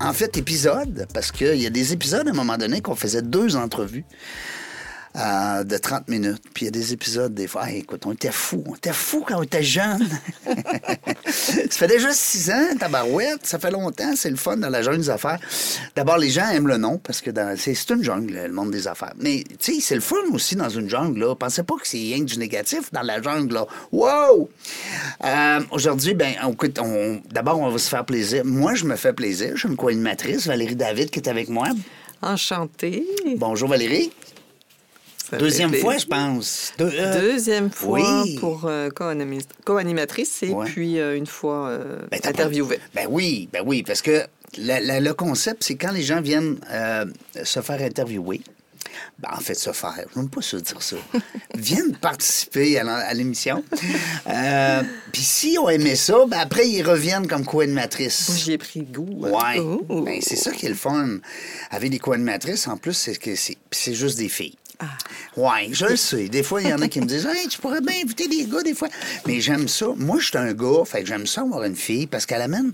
En fait, épisode, parce qu'il y a des épisodes à un moment donné qu'on faisait deux entrevues euh, de 30 minutes. Puis il y a des épisodes, des fois, Hey, écoute, on était fous. On était fous quand on était jeunes. ça fait déjà six ans, tabarouette. Ça fait longtemps. C'est le fun dans la jungle des affaires. D'abord, les gens aiment le nom parce que dans- c'est une jungle, le monde des affaires. Mais, tu sais, c'est le fun aussi dans une jungle. Là. Pensez pas que c'est rien que du négatif dans la jungle. Là. Wow! Euh, Aujourd'hui, ben, écoute, on- d'abord, on va se faire plaisir. Moi, je me fais plaisir. Je suis une co-animatrice, Valérie David, qui est avec moi. Enchantée. Bonjour, Valérie. Ça Deuxième fois, je pense. Euh, Deuxième fois oui. pour euh, co-animatrice et Ouais. puis euh, une fois euh, Ben, interviewée. pas- Ben oui, ben oui, parce que la- la- le concept, c'est quand les gens viennent euh, se faire interviewer. Ben, en fait, se faire, je n'aime pas ça dire ça. viennent participer à l'émission. Euh, Puis si on aimait ça, ben après, ils reviennent comme co-animatrices. J'y ai pris goût. Ouais. Oh. Ben, c'est ça qui est le fun. Avec des co-animatrices, en plus, c'est que c'est c'est juste des filles. Ah. Ouais, je le sais. Des fois, il y en a qui me disent Hey, tu pourrais bien inviter des gars des fois. Mais j'aime ça. Moi, je suis un gars, fait que j'aime ça avoir une fille parce qu'elle amène.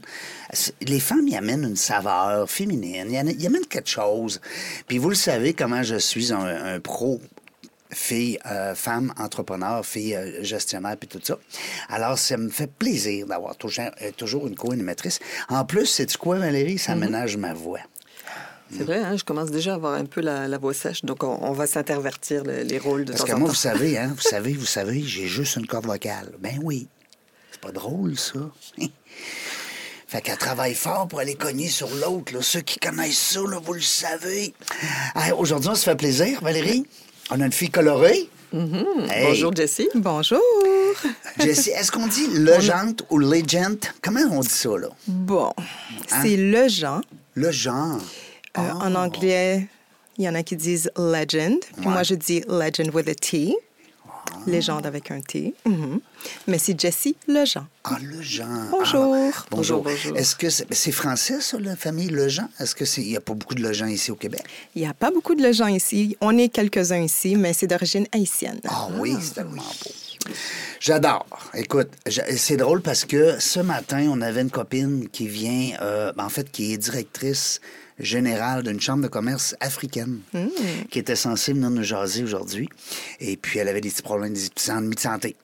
Les femmes, y amènent une saveur féminine. Ils amènent- quelque chose. Puis vous le savez comment je suis un, un pro fille, euh, femme, entrepreneur, fille euh, gestionnaire, puis tout ça. Alors, ça me fait plaisir d'avoir toujours, euh, toujours une co-animatrice. En plus, c'est quoi, Valérie? Ça ménage ma voix. C'est vrai, hein, je commence déjà à avoir un peu la, la voix sèche, donc on, on va s'intervertir le- les rôles de Parce temps que en moi, temps. vous savez, hein, vous savez, vous savez, j'ai juste une corde vocale. Ben oui. C'est pas drôle, ça. Fait qu'elle travaille fort pour aller cogner sur l'autre. là. Ceux qui connaissent ça, là, vous le savez. Aujourd'hui, on se fait plaisir, Valérie. On a une fille colorée. Hey, Mm-hmm. Bonjour Jessie. Bonjour. Jessie, est-ce qu'on dit legend ou legend? Comment on dit ça, là? Bon, Hein? c'est le genre. Le genre. Euh, En anglais, il y en a qui disent legend. Puis Ouais. moi, je dis legend with a T. Légende avec un T. Mhm. Mais c'est Jessie Lejean. Ah, le genre. Bonjour. Ah, bonjour. Bonjour, bonjour. Est-ce que c'est, français, ça, la famille Lejean? Est-ce que c'est. Il n'y a pas beaucoup de Lejean ici au Québec? Il n'y a pas beaucoup de Lejean ici. On est quelques-uns ici, mais c'est d'origine haïtienne. Ah oui, c'est tellement beau. J'adore. Écoute, c'est drôle parce que ce matin, on avait une copine qui vient, euh, en fait, qui est directrice générale d'une chambre de commerce africaine, qui était censée venir nous jaser aujourd'hui. Et puis, elle avait des petits problèmes, des petits ennuis de santé.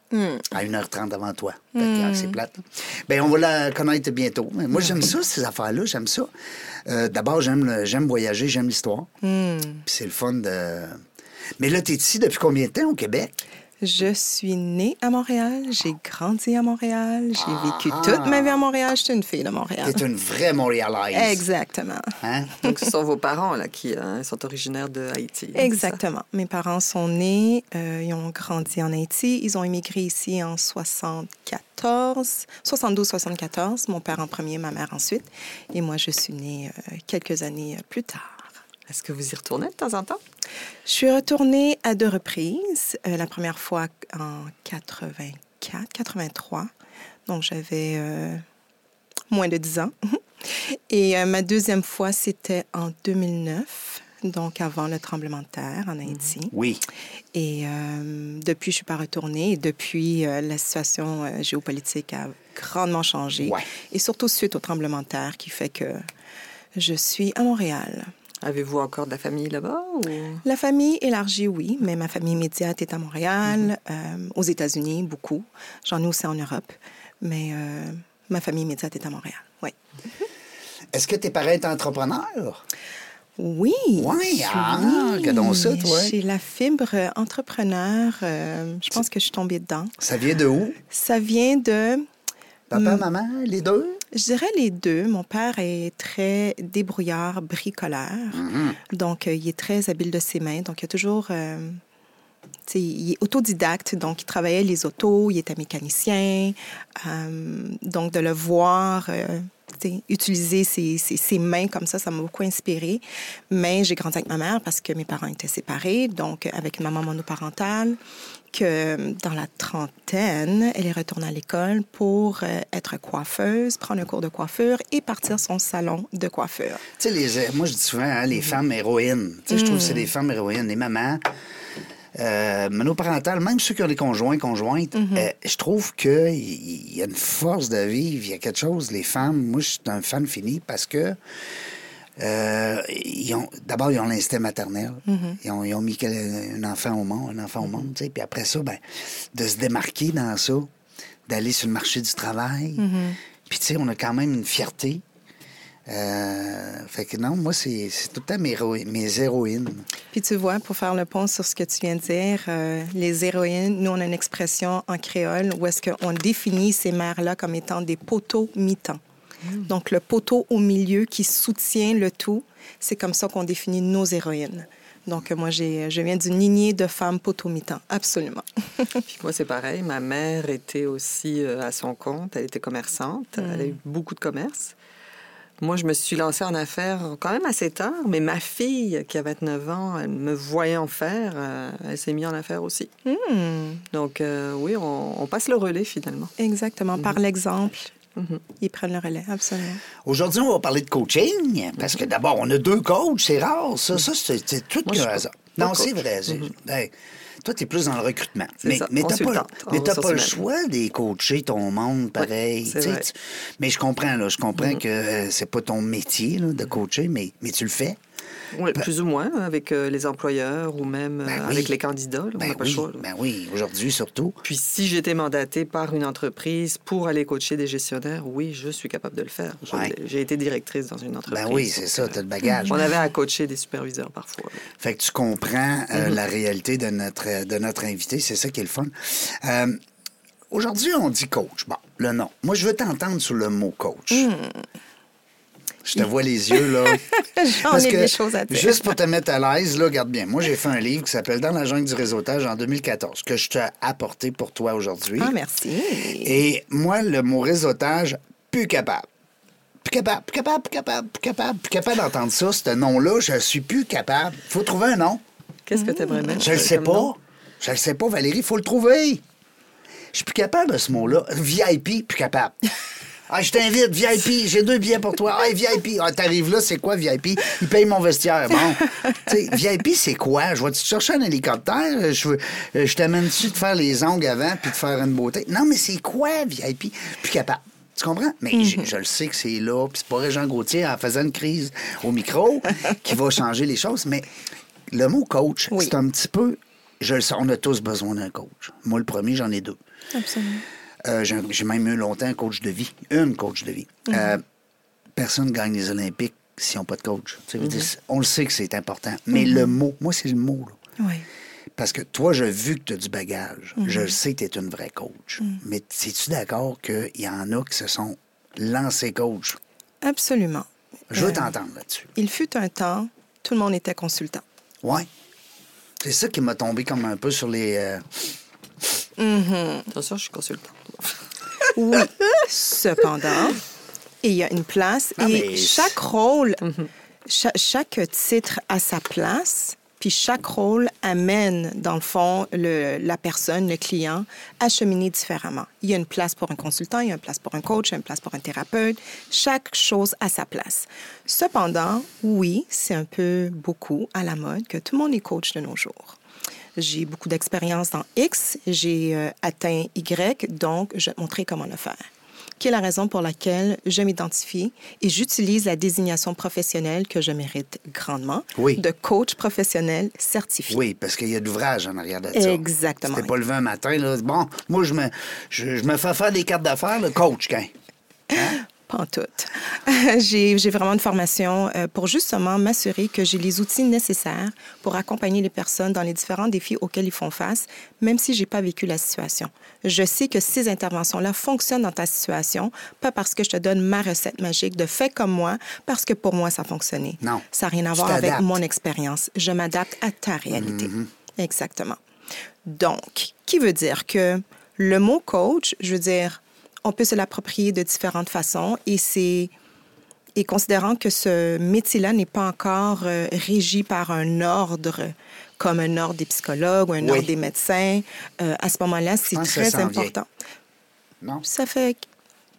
À 1h30 avant toi. Que, ah, c'est plate. hein. Ben, on va la connaître bientôt. Mais moi, j'aime ça, ces affaires-là. J'aime ça. Euh, D'abord, j'aime voyager, j'aime l'histoire. Puis c'est le fun de. Mais là, t'es ici depuis combien de temps au Québec? Je suis née à Montréal. J'ai grandi à Montréal. J'ai vécu Ah. toute ma vie à Montréal. Je suis une fille de Montréal. T'es une vraie Montréalaise. Exactement. Hein? Donc ce sont vos parents là, qui euh, sont originaires de Haïti. Exactement. Mes parents sont nés, euh, ils ont grandi en Haïti. Ils ont immigré ici en 74, 72-74. Mon père en premier, ma mère ensuite. Et moi, je suis née euh, quelques années plus tard. Est-ce que vous y retournez de temps en temps? Je suis retournée à deux reprises. Euh, la première fois en 84, 83. Donc, j'avais euh, moins de 10 ans. Et euh, ma deuxième fois, c'était en 2009, donc avant le tremblement de terre en Haïti. Oui. Et euh, depuis, je ne suis pas retournée. Et depuis, euh, la situation géopolitique a grandement changé. Ouais. Et surtout suite au tremblement de terre qui fait que je suis à Montréal. Avez-vous encore de la famille là-bas? Ou... La famille élargie, oui, mais ma famille immédiate est à Montréal, euh, aux États-Unis, beaucoup. J'en ai aussi en Europe, mais euh, ma famille immédiate est à Montréal, oui. Est-ce que tes parents étaient entrepreneurs? Oui. Oui, ah, regardons ça, toi? J'ai la fibre entrepreneur. euh, je pense que je suis tombée dedans. Ça vient de où? Ça vient de, Papa, Mm. maman, les deux? je dirais les deux. Mon père est très débrouillard, bricoleur. Mm-hmm. Donc, euh, il est très habile de ses mains. Donc, il a toujours... euh, il est autodidacte, donc il travaillait les autos, il était mécanicien. Euh, donc, de le voir euh, utiliser ses, ses- ses mains comme ça, ça m'a beaucoup inspirée. Mais j'ai grandi avec ma mère parce que mes parents étaient séparés, donc avec une maman monoparentale, que dans la trentaine, elle est retournée à l'école pour euh, être coiffeuse, prendre un cours de coiffure et partir son salon de coiffure. Tu sais, les, moi, je dis souvent, hein, les femmes héroïnes. Tu sais, je trouve que c'est des femmes héroïnes, les mamans. Euh, monoparentales, même ceux qui ont des conjoints, conjointes, euh, je trouve qu'il y, y a une force de vivre, il y a quelque chose. Les femmes, moi, je suis un fan fini parce que euh, d'abord, ils ont l'instinct maternel. ils, ont, ils ont mis un enfant au monde, un enfant au monde, tu sais. Puis après ça, ben, de se démarquer dans ça, d'aller sur le marché du travail. Puis, tu sais, on a quand même une fierté. Euh, fait que non, moi, c'est, tout le temps mes, héroï- mes héroïnes. Puis tu vois, pour faire le pont sur ce que tu viens de dire, euh, les héroïnes, nous, on a une expression en créole où est-ce qu'on définit ces mères-là comme étant des poteaux mi-temps. Donc, le poteau au milieu qui soutient le tout, c'est comme ça qu'on définit nos héroïnes. Donc, moi, j'ai, je viens d'une lignée de femmes poteaux mi-temps, absolument. Puis moi, c'est pareil. Ma mère était aussi euh, à son compte. Elle était commerçante. Elle a eu beaucoup de commerce. Moi, je me suis lancée en affaires quand même assez tard, mais ma fille, qui a 29 ans, elle me voyait en faire, euh, elle s'est mise en affaires aussi. Hmm, Donc, euh, oui, on, on passe le relais finalement. exactement, par l'exemple, Mhm. ils prennent le relais, absolument. Aujourd'hui, on va parler de coaching, parce que d'abord, on a deux coachs, c'est rare. Ça, ça c'est, c'est tout Moi, pas- hasard. Non, coach. c'est vrai. c'est- ben, toi, tu es plus dans le recrutement. Mais, ça, mais t'as pas, mais pas le choix de coacher ton monde pareil. tu vrai. tu- Mais je comprends, là, je comprends que euh, c'est pas ton métier là, de coacher, mais, mais tu le fais. Oui, plus ou moins, avec euh, les employeurs ou même euh, Ben oui. avec les candidats. là, on Ben le oui, choix. ben oui, aujourd'hui surtout. Puis si j'étais mandatée par une entreprise pour aller coacher des gestionnaires, oui, je suis capable de le faire. Ouais. J'ai été directrice dans une entreprise. Ben oui, c'est ça, euh, t'as le bagage. On avait à coacher des superviseurs parfois. Fait que tu comprends euh, Mhm. la réalité de notre, de notre invité. C'est ça qui est le fun. Euh, Aujourd'hui, on dit coach. Bon, le nom. Moi, je veux t'entendre sur le mot coach. Hmm. Je te vois les yeux, là. J'en ai des choses à dire. juste pour te mettre à l'aise, là, regarde bien. Moi, j'ai fait un livre qui s'appelle Dans la jungle du réseautage en 2014, que je t'ai apporté pour toi aujourd'hui. Ah, merci. Et moi, le mot réseautage, plus capable. Plus capable, plus capable, plus capable, plus capable, plus capable d'entendre ça, ce nom-là, je suis plus capable. faut trouver un nom. Qu'est-ce que tu aimerais mettre? Je le euh, sais pas. nom? Je le sais pas, Valérie, il faut le trouver. Je suis plus capable de ce mot-là. VIP, plus capable. Ah, je t'invite, VIP, j'ai deux billets pour toi. Ah, VIP. Ah, t'arrives là, c'est quoi VIP? Il paye mon vestiaire. Bon. Tu sais, VIP, c'est quoi? Je vais te chercher un hélicoptère? Je, veux, euh, je t'amène-tu de faire les ongles avant puis de faire une beauté? Non, mais c'est quoi, VIP? Plus capable. Tu comprends? Mais je, je le sais que c'est là, puis c'est pas Régent Gauthier en faisant une crise au micro qui va changer les choses, mais le mot coach, Oui. c'est un petit peu. Je le sais, on a tous besoin d'un coach. Moi, le premier, j'en ai deux. Absolument. Euh, j'ai même eu longtemps un coach de vie. Une coach de vie. Euh, personne ne gagne les Olympiques s'ils n'ont pas de coach. Je dire, on le sait que c'est important. Mais le mot, moi, c'est le mot. là. Oui. Parce que toi, j'ai vu que tu as du bagage. Je le sais que tu es une vraie coach. Mais es-tu d'accord qu'il y en a qui se sont lancés coach? Absolument. Je veux Euh, t'entendre là-dessus. Il fut un temps, tout le monde était consultant. Ouais. C'est ça qui m'a tombé comme un peu sur les. euh, Attention, je suis consultante. Oui. Cependant, il y a une place Ah, et mais- chaque rôle, cha- chaque titre a sa place, puis chaque rôle amène, dans le fond, le- la personne, le client, à cheminer différemment. Il y a une place pour un consultant, il y a une place pour un coach, il y a une place pour un thérapeute. Chaque chose a sa place. Cependant, oui, c'est un peu beaucoup à la mode que tout le monde est coach de nos jours. J'ai beaucoup d'expérience dans X, j'ai euh, atteint Y, donc je vais te montrer comment le faire. Qui est la raison pour laquelle je m'identifie et j'utilise la désignation professionnelle que je mérite grandement Oui. de coach professionnel certifié. Oui, parce qu'il y a de l'ouvrage en arrière de ça. Exactement. C'était pas levé un matin, là. Bon, moi, je me, je, je me fais faire des cartes d'affaires, le coach, quand? Pas en tout. j'ai vraiment une formation euh, pour justement m'assurer que j'ai les outils nécessaires pour accompagner les personnes dans les différents défis auxquels ils font face, même si j'ai pas vécu la situation. Je sais que ces interventions-là fonctionnent dans ta situation, pas parce que je te donne ma recette magique de fait comme moi, parce que pour moi, ça a fonctionné. Non. Ça n'a rien à voir avec mon expérience. Je m'adapte à ta réalité. Mm-hmm. Exactement. Donc, qui veut dire que le mot coach, je veux dire, on peut se l'approprier de différentes façons et c'est et considérant que ce métier-là n'est pas encore euh, régi par un ordre comme un ordre des psychologues ou un Oui. ordre des médecins, euh, à ce moment-là, c'est très vient. important. Non? Ça fait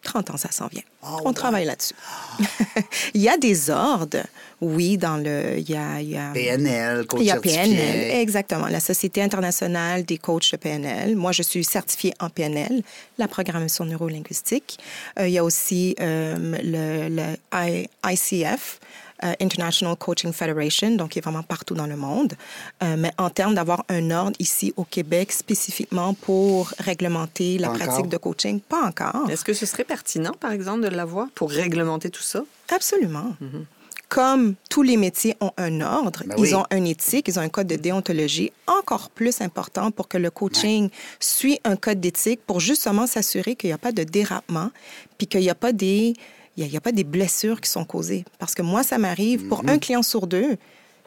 30 ans, ça s'en vient. Ah On travaille là-dessus. il y a des ordres, oui, dans le... Il y a, il y a- PNL, coach il y a certifié. PNL, exactement, la Société internationale des coachs de PNL. Moi, je suis certifiée en PNL, la programmation neurolinguistique. Euh, il y a aussi euh, le, le I- ICF, International Coaching Federation, donc qui est vraiment partout dans le monde. Euh, mais en termes d'avoir un ordre ici au Québec spécifiquement pour réglementer la Pas pratique encore. de coaching, pas encore. Est-ce que ce serait pertinent, par exemple, de l'avoir pour réglementer tout ça? Absolument. Comme tous les métiers ont un ordre, Ben ils oui. ont un éthique, ils ont un code de déontologie encore plus important pour que le coaching suit un code d'éthique pour justement s'assurer qu'il n'y a pas de dérapement, puis qu'il n'y a pas des il y a, y pas des blessures qui sont causées. Parce que moi, ça m'arrive, pour un client sur deux,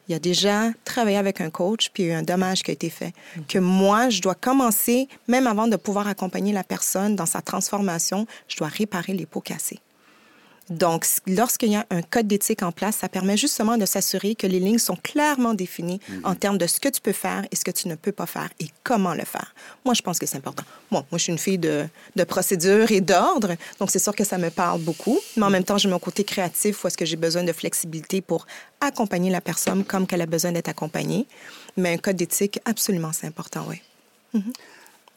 il a déjà travaillé avec un coach, puis il y a eu un dommage qui a été fait. Que moi, je dois commencer, même avant de pouvoir accompagner la personne dans sa transformation, je dois réparer les pots cassés. Donc, lorsqu'il y a un code d'éthique en place, ça permet justement de s'assurer que les lignes sont clairement définies en termes de ce que tu peux faire et ce que tu ne peux pas faire et comment le faire. Moi, je pense que c'est important. Bon, moi, je suis une fille de, de procédure et d'ordre, donc c'est sûr que ça me parle beaucoup. Mais en même temps, j'ai mon côté créatif où est-ce que j'ai besoin de flexibilité pour accompagner la personne comme qu'elle a besoin d'être accompagnée. Mais un code d'éthique, absolument, c'est important, oui.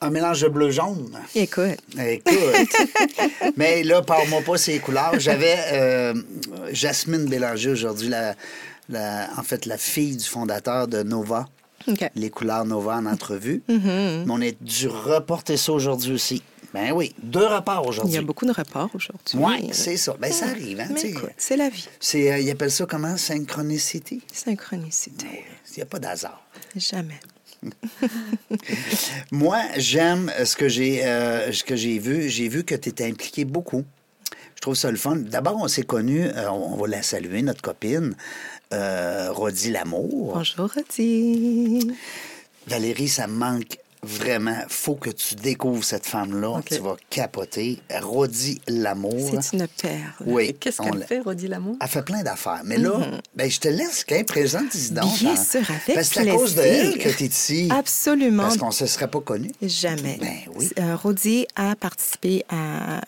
Un mélange de bleu-jaune. Écoute, Écoute. Mais là, parle-moi pas ces couleurs. J'avais euh, Jasmine Bélanger aujourd'hui, la, la- en fait, la fille du fondateur de Nova. Les couleurs Nova en entrevue. Mm-hmm. Mais on a dû reporter ça aujourd'hui aussi. Ben oui, deux reports il y aujourd'hui. a beaucoup de reports aujourd'hui. Oui, c'est ça. Ben ça arrive, hein, c'est la vie. C'est, euh, ils appellent ça comment? Synchronicity? Synchronicité. Il n'y a pas d'hasard. Jamais. Moi, j'aime ce que j'ai euh, ce que j'ai vu. J'ai vu que tu étais impliqué beaucoup. Je trouve ça le fun. D'abord, on s'est connus, euh, on va la saluer, notre copine, euh, Rodi Lamour. Bonjour, Rodi. Valérie, ça me manque vraiment. faut que tu découvres cette femme-là. OK. Tu vas capoter. Rodi Lamour. C'est une perle. Oui. Qu'est-ce qu'elle fait, Rodi Lamour? Elle fait plein d'affaires. Mais là, ben, je te laisse qu'elle présente les donc. Bien hein. sûr, avec Parce que c'est à cause de elle que tu es ici. Absolument. Parce qu'on ne se serait pas connus. Jamais. Ben oui. Euh, Rodi a participé à,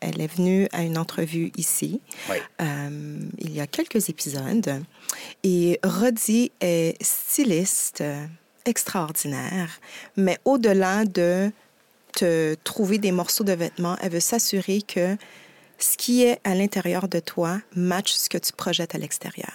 Elle est venue à une entrevue ici Oui. euh, il y a quelques épisodes. Et Rodi est styliste extraordinaire, mais au-delà de te trouver des morceaux de vêtements, elle veut s'assurer que ce qui est à l'intérieur de toi match ce que tu projettes à l'extérieur.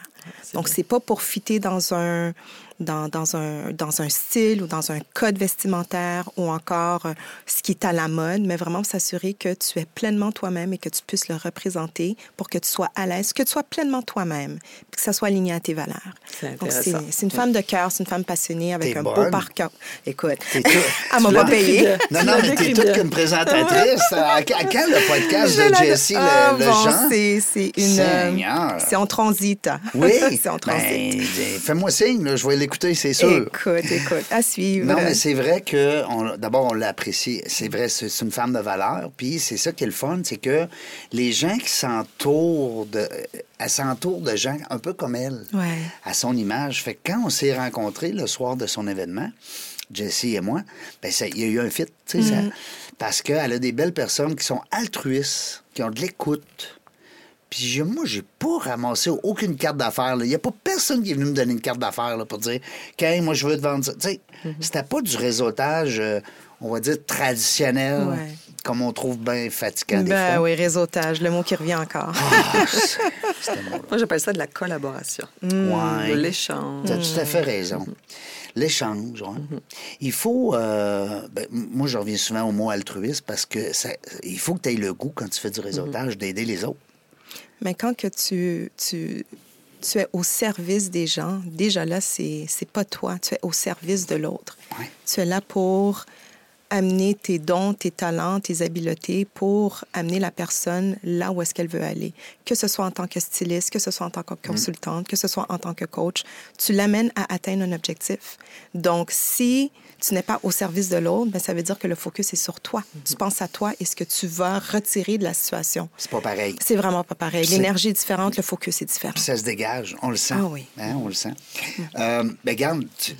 Donc, c'est pas pour fitter dans un, dans, dans, un, dans un style ou dans un code vestimentaire ou encore euh, ce qui est à la mode, mais vraiment s'assurer que tu es pleinement toi-même et que tu puisses le représenter pour que tu sois à l'aise, que tu sois pleinement toi-même, puis que ça soit aligné à tes valeurs. C'est une femme de cœur, c'est une femme passionnée avec un bonne. beau parcours. Écoute, tout- elle m'a pas payé. Non, non, mais t'es toute qu'une présentatrice. À, à quand le podcast Je de Jessie, Ah, le, le bon, Jean? c'est- C'est une. euh, Seigneur. c'est en transit. Oui. C'est en transit. Ben, Fais-moi signe, là, je vais l'écouter, c'est sûr. Écoute, écoute, à suivre. Non, mais c'est vrai que, d'abord, on l'a apprécié. C'est vrai, c'est une femme de valeur. Puis c'est ça qui est le fun, c'est que les gens qui s'entourent de. Elle s'entoure de gens un peu comme elle, Ouais. à son image. Fait que quand on s'est rencontrés le soir de son événement, Jessie et moi, ben ça- il y a eu un fit, tu sais, ça- parce qu'elle a des belles personnes qui sont altruistes, qui ont de l'écoute. Puis moi, j'ai pas ramassé aucune carte d'affaires. là. Il n'y a pas personne qui est venu me donner une carte d'affaires là, pour dire qu'un, moi, je veux te vendre ça. Tu sais, c'était pas du réseautage, euh, on va dire, traditionnel, Ouais. comme on trouve bien fatigant des Ben fois. oui, réseautage, le mot qui revient encore. Ah, Moi, j'appelle ça de la collaboration, Ouais. de l'échange. Tu as tout à fait raison. L'échange, ouais. Il faut. euh, ben, moi, je reviens souvent au mot altruiste parce que ça, il faut que tu aies le goût, quand tu fais du réseautage, d'aider les autres. Mais quand que tu, tu, tu es au service des gens, déjà là, c'est c'est pas toi, tu es au service de l'autre. Ouais. Tu es là pour amener tes dons, tes talents, tes habiletés pour amener la personne là où est-ce qu'elle veut aller. Que ce soit en tant que styliste, que ce soit en tant que consultante, que ce soit en tant que coach, tu l'amènes à atteindre un objectif. Donc, si tu n'es pas au service de l'autre, ben, ça veut dire que le focus est sur toi. Tu penses à toi et ce que tu vas retirer de la situation. C'est pas pareil. C'est vraiment pas pareil. L'énergie est différente, le focus est différent. Puis ça se dégage, on le sent. Ah oui. Hein, on le sent. Euh, ben, tu-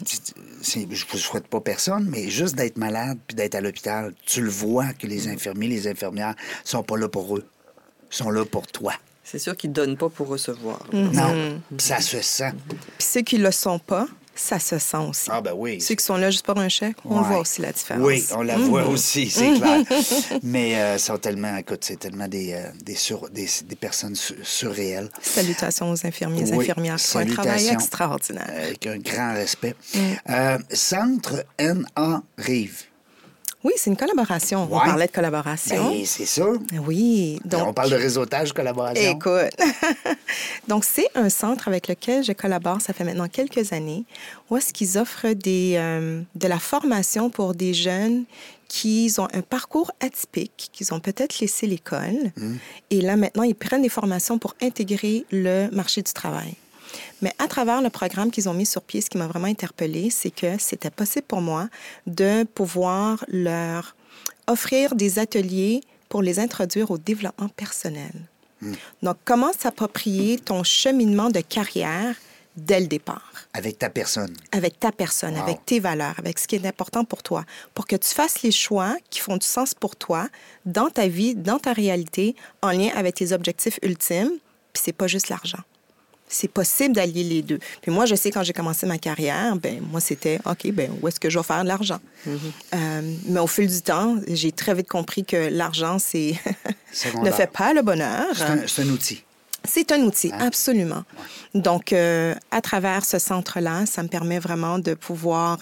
c'est- je ne souhaite pas personne, mais juste d'être malade puis d'être à l'hôpital, tu le vois que les infirmiers, les infirmières sont pas là pour eux. Ils sont là pour toi. C'est sûr qu'ils ne donnent pas pour recevoir. Mm. Non, puis ça se sent. Puis ceux qui le sont pas, ça se sent aussi. Ah ben oui. Ceux qui sont là juste pour un chèque, on Ouais. voit aussi la différence. Oui, on la voit aussi, c'est clair. Mais euh, sont tellement, écoute, c'est tellement des, euh, des, sur- des, des personnes sur- surréelles. Salutations aux infirmiers et Oui, infirmières qui font un travail salutations. extraordinaire. Avec un grand respect. Euh, Centre NA Rive. Oui, c'est une collaboration. On parlait de collaboration. Ben, c'est ça. Oui, donc on parle de réseautage, collaboration. Écoute. Donc, c'est un centre avec lequel je collabore, ça fait maintenant quelques années, où est-ce qu'ils offrent des, euh, de la formation pour des jeunes qui ont un parcours atypique, qui ont peut-être laissé l'école. Et là, maintenant, ils prennent des formations pour intégrer le marché du travail. Mais à travers le programme qu'ils ont mis sur pied, ce qui m'a vraiment interpellée, c'est que c'était possible pour moi de pouvoir leur offrir des ateliers pour les introduire au développement personnel. Donc, comment s'approprier ton cheminement de carrière dès le départ, Avec ta personne. avec ta personne, Wow. avec tes valeurs, avec ce qui est important pour toi, pour que tu fasses les choix qui font du sens pour toi dans ta vie, dans ta réalité, en lien avec tes objectifs ultimes. Puis c'est pas juste l'argent. C'est possible d'allier les deux. Puis moi, je sais, quand j'ai commencé ma carrière, ben moi, c'était, OK, ben où est-ce que je vais faire de l'argent? Euh, mais au fil du temps, j'ai très vite compris que l'argent, c'est ne fait pas le bonheur. C'est un, c'est un outil. C'est un outil, Hein? absolument. Donc, euh, à travers ce centre-là, ça me permet vraiment de pouvoir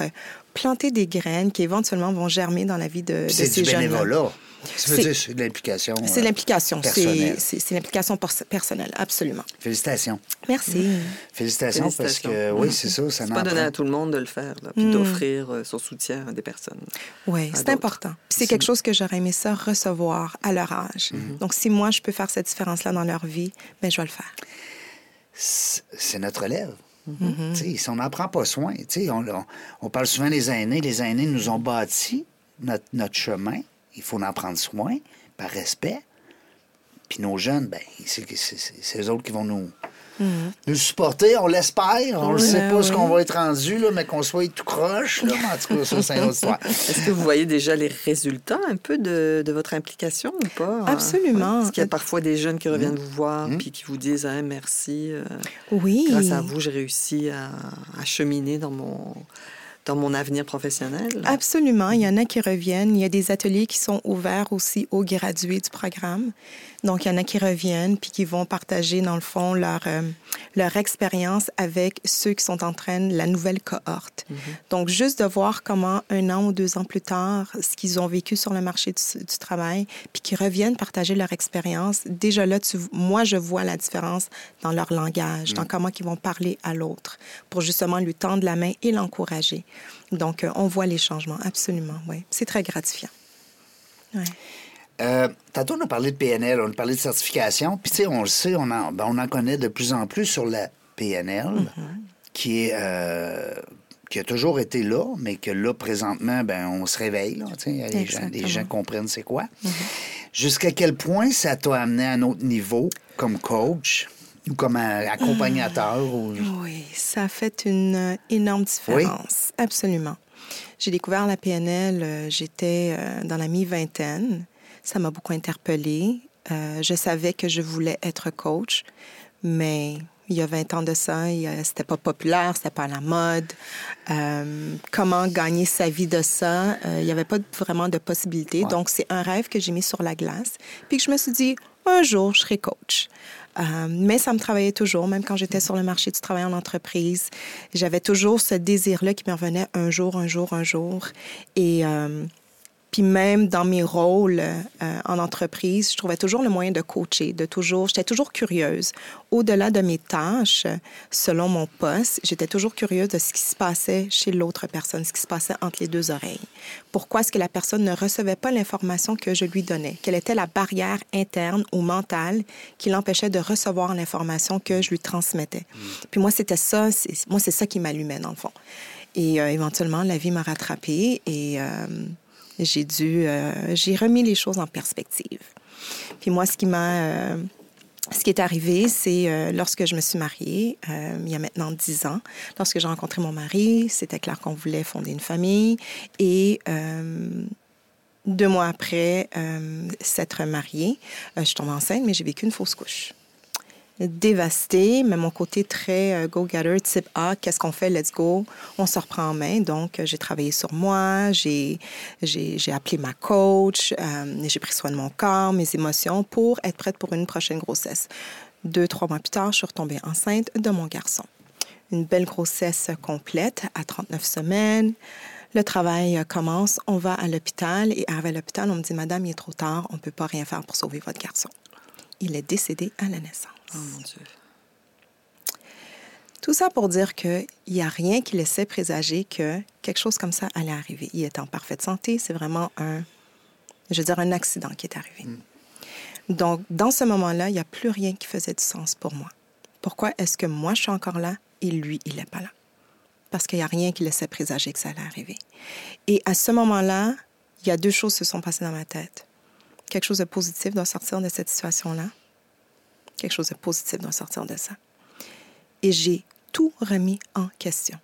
planter des graines qui éventuellement vont germer dans la vie de, de Puis C'est ces du jeunes bénévolat. Ça veut C'est- dire c'est de l'implication. C'est euh, l'implication. C'est personnelle. c'est- l'implication pers- personnelle, absolument. Félicitations. Merci. Félicitations, parce que, oui, c'est ça, ça C'est pas donné à tout le monde de le faire, là, puis d'offrir euh, son soutien à des personnes. Oui, c'est important. C'est quelque chose que j'aurais aimé ça recevoir à leur âge. Mm-hmm. Donc, si moi, je peux faire cette différence-là dans leur vie, ben je vais le faire. c'est notre. Tu sais, Si on n'en prend pas soin, tu sais, on, on- on parle souvent des aînés. Les aînés nous ont bâti notre, notre chemin. Il faut en prendre soin, par respect. Puis nos jeunes, ben, c'est eux autres qui vont nous, nous supporter. On l'espère. On ne Oui, sait pas oui. ce qu'on va être rendu, là, mais qu'on soit tout croche. Là, mais en tout cas, ça, c'est une autre histoire. Est-ce que vous voyez déjà les résultats un peu de, de votre implication ou pas? Absolument. Est-ce qu'il y a parfois des jeunes qui reviennent vous voir Mmh. puis qui vous disent Ah, merci, euh, Oui. grâce à vous, j'ai réussi à, à cheminer dans mon, dans mon avenir professionnel? Absolument. Il y en a qui reviennent. Il y a des ateliers qui sont ouverts aussi aux gradués du programme. Donc, il y en a qui reviennent puis qui vont partager, dans le fond, leur, euh, leur expérience avec ceux qui sont en train de la nouvelle cohorte. Donc, juste de voir comment un an ou deux ans plus tard, ce qu'ils ont vécu sur le marché du, du travail, puis qu'ils reviennent partager leur expérience, déjà là, tu, moi, je vois la différence dans leur langage, dans comment ils vont parler à l'autre pour justement lui tendre la main et l'encourager. Donc, euh, on voit les changements, absolument, oui. C'est très gratifiant. Ouais. Euh, tantôt, on a parlé de PNL, on a parlé de certification. Puis, tu sais, on le sait, on en, ben, on en connaît de plus en plus sur la PNL, qui, est, euh, qui a toujours été là, mais que là, présentement, ben, on se réveille. Là, les, gens, les Exactement. gens comprennent c'est quoi. Jusqu'à quel point ça t'a amené à un autre niveau comme coach? Ou comme accompagnateur? ou... Oui, ça a fait une euh, énorme différence. Absolument. J'ai découvert la PNL, euh, j'étais euh, dans la mi-vingtaine. Ça m'a beaucoup interpellée. Je savais que je voulais être coach, mais il y a 20 ans de ça, c'était pas populaire, c'était pas à la mode. Euh, comment gagner sa vie de ça? Euh, il n'y avait pas vraiment de possibilité. Donc, c'est un rêve que j'ai mis sur la glace. Puis que je me suis dit, un jour, je serai coach. Euh, mais ça me travaillait toujours, même quand j'étais sur le marché du travail en entreprise. J'avais toujours ce désir-là qui me revenait un jour, un jour, un jour. Et euh, Puis même dans mes rôles euh, en entreprise, je trouvais toujours le moyen de coacher, de toujours, j'étais toujours curieuse. Au-delà de mes tâches, selon mon poste, j'étais toujours curieuse de ce qui se passait chez l'autre personne, ce qui se passait entre les deux oreilles. Pourquoi est-ce que la personne ne recevait pas l'information que je lui donnais? Quelle était la barrière interne ou mentale qui l'empêchait de recevoir l'information que je lui transmettais? Puis moi, c'était ça, moi, c'est ça qui m'allumait, dans le fond. Et euh, éventuellement, la vie m'a rattrapée et... Euh, j'ai dû, euh, j'ai remis les choses en perspective. Puis moi, ce qui m'a, euh, ce qui est arrivé, c'est euh, lorsque je me suis mariée, il y a maintenant dix ans, lorsque j'ai rencontré mon mari, c'était clair qu'on voulait fonder une famille. Et deux mois après s'être mariée, je suis tombée enceinte, mais j'ai vécu une fausse couche dévastée, mais mon côté très euh, go-getter, type A, qu'est-ce qu'on fait, let's go, on se reprend en main. Donc, euh, j'ai travaillé sur moi, j'ai, j'ai, appelé ma coach, euh, j'ai pris soin de mon corps, mes émotions pour être prête pour une prochaine grossesse. Deux, trois mois plus tard, je suis retombée enceinte de mon garçon. Une belle grossesse complète à 39 semaines. Le travail commence, on va à l'hôpital et à l'hôpital, on me dit, Madame, il est trop tard, on ne peut pas rien faire pour sauver votre garçon. Il est décédé à la naissance. Oh mon Dieu. Tout ça pour dire qu'il n'y a rien qui laissait présager que quelque chose comme ça allait arriver. Il est en parfaite santé. C'est vraiment un, je veux dire, un accident qui est arrivé. Mm. Donc, dans ce moment-là, il n'y a plus rien qui faisait du sens pour moi. Pourquoi est-ce que moi, je suis encore là et lui, il n'est pas là? Parce qu'il n'y a rien qui laissait présager que ça allait arriver. Et à ce moment-là, il y a deux choses qui se sont passées dans ma tête. Quelque chose de positif doit sortir de cette situation-là quelque chose de positif d'en sortir de ça. Et j'ai tout remis en question.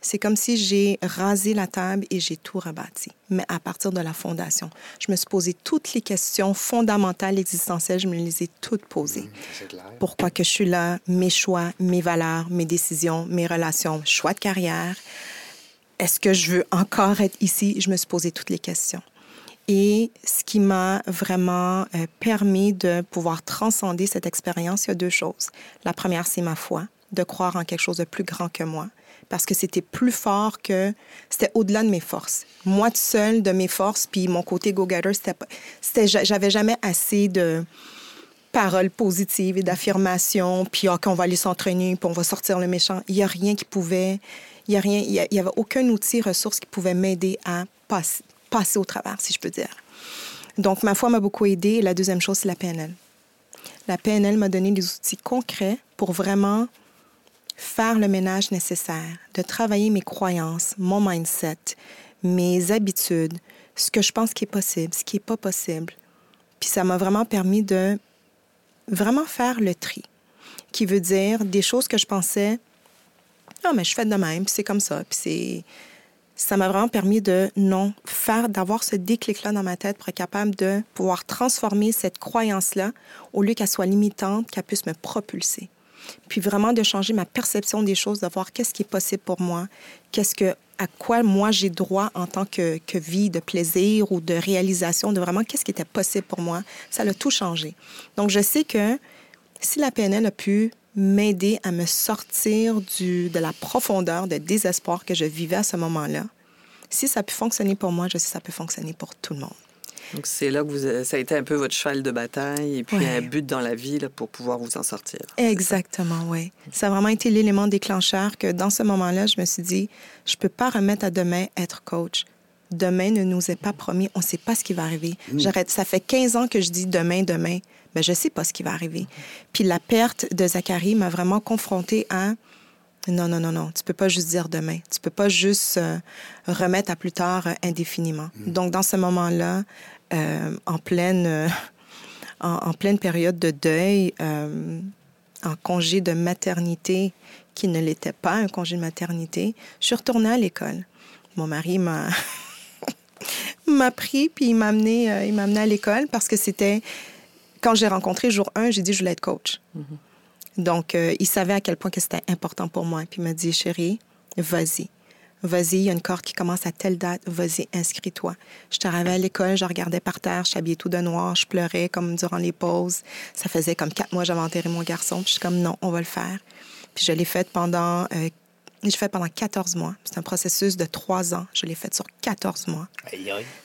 C'est comme si j'ai rasé la table et j'ai tout rebâti, mais à partir de la fondation. Je me suis posé toutes les questions fondamentales, existentielles, je me les ai toutes posées. Mmh, Pourquoi que je suis là, mes choix, mes valeurs, mes décisions, mes relations, choix de carrière? Est-ce que je veux encore être ici? Je me suis posé toutes les questions. Et ce qui m'a vraiment euh, permis de pouvoir transcender cette expérience, il y a deux choses. La première, c'est ma foi, de croire en quelque chose de plus grand que moi, parce que c'était plus fort que... C'était au-delà de mes forces. Moi, seule, de mes forces, puis mon côté go-getter, c'était... J'avais jamais assez de paroles positives et d'affirmations, puis OK, on va aller s'entraîner, puis on va sortir le méchant. Il n'y a rien qui pouvait... Il n'y avait aucun outil, ressource qui pouvait m'aider à passer passer au travers, si je peux dire. Donc, ma foi m'a beaucoup aidé. la deuxième chose, c'est la PNL. La PNL m'a donné des outils concrets pour vraiment faire le ménage nécessaire, de travailler mes croyances, mon mindset, mes habitudes, ce que je pense qui est possible, ce qui n'est pas possible. Puis ça m'a vraiment permis de vraiment faire le tri, qui veut dire des choses que je pensais, non, mais je fais de même, puis c'est comme ça, puis c'est ça m'a vraiment permis de non faire, d'avoir ce déclic-là dans ma tête pour être capable de pouvoir transformer cette croyance-là au lieu qu'elle soit limitante, qu'elle puisse me propulser. Puis vraiment de changer ma perception des choses, de voir qu'est-ce qui est possible pour moi, qu'est-ce que, à quoi moi j'ai droit en tant que, que vie de plaisir ou de réalisation, de vraiment qu'est-ce qui était possible pour moi. Ça l'a tout changé. Donc je sais que si la PNL a pu m'aider à me sortir du, de la profondeur de désespoir que je vivais à ce moment-là. Si ça peut fonctionner pour moi, je sais que ça peut fonctionner pour tout le monde. Donc c'est là que vous, ça a été un peu votre cheval de bataille et puis un but dans la vie là, pour pouvoir vous en sortir. Exactement, oui. Ça a vraiment été l'élément déclencheur que dans ce moment-là, je me suis dit, je peux pas remettre à demain être coach. Demain ne nous est pas promis, on ne sait pas ce qui va arriver. Mm. J'arrête. Ça fait 15 ans que je dis demain, demain ben, je ne sais pas ce qui va arriver. Puis la perte de Zachary m'a vraiment confrontée à non, non, non, non, tu peux pas juste dire demain. Tu peux pas juste euh, remettre à plus tard euh, indéfiniment. Mm. Donc, dans ce moment-là, euh, en, pleine, en, pleine période de deuil, en congé de maternité qui ne l'était pas, un congé de maternité, je suis retournée à l'école. Mon mari m'a m'a pris puis il m'a amené, il m'a amené à l'école parce que c'était quand j'ai rencontré jour 1, j'ai dit je voulais être coach. Mm-hmm. Donc, euh, il savait à quel point que c'était important pour moi. Puis il m'a dit, chérie, vas-y. Vas-y, il y a une corde qui commence à telle date. Vas-y, inscris-toi. Je t'arrivais à l'école, je regardais par terre, je habillais tout de noir, je pleurais comme durant les pauses. Ça faisait comme quatre mois que j'avais enterré mon garçon. Puis je suis comme, non, on va le faire. Puis je l'ai fait pendant euh, Et je fais pendant 14 mois. C'est un processus de trois ans. Je l'ai fait sur 14 mois.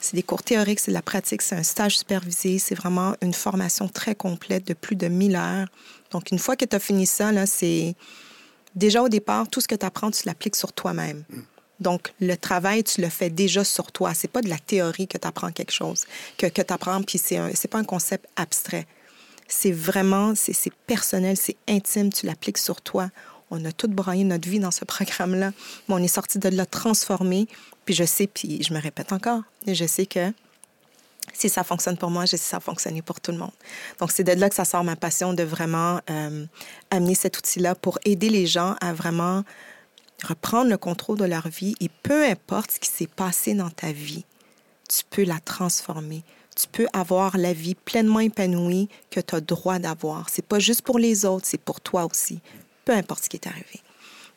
C'est des cours théoriques, c'est de la pratique, c'est un stage supervisé, c'est vraiment une formation très complète de plus de 1000 heures. Donc, une fois que tu as fini ça, là, c'est déjà au départ, tout ce que tu apprends, tu l'appliques sur toi-même. Donc, le travail, tu le fais déjà sur toi. C'est pas de la théorie que tu apprends quelque chose, que, que tu apprends, puis c'est c'est pas un concept abstrait. C'est vraiment, c'est personnel, c'est intime, tu l'appliques sur toi. On a tout broyé notre vie dans ce programme-là, mais on est sorti de là transformé. Puis je sais, puis je me répète encore, je sais que si ça fonctionne pour moi, je sais que ça a fonctionné pour tout le monde. Donc, c'est de là que ça sort ma passion de vraiment euh, amener cet outil-là pour aider les gens à vraiment reprendre le contrôle de leur vie et peu importe ce qui s'est passé dans ta vie, tu peux la transformer. Tu peux avoir la vie pleinement épanouie que tu as droit d'avoir. C'est pas juste pour les autres, c'est pour toi aussi. Peu importe ce qui est arrivé.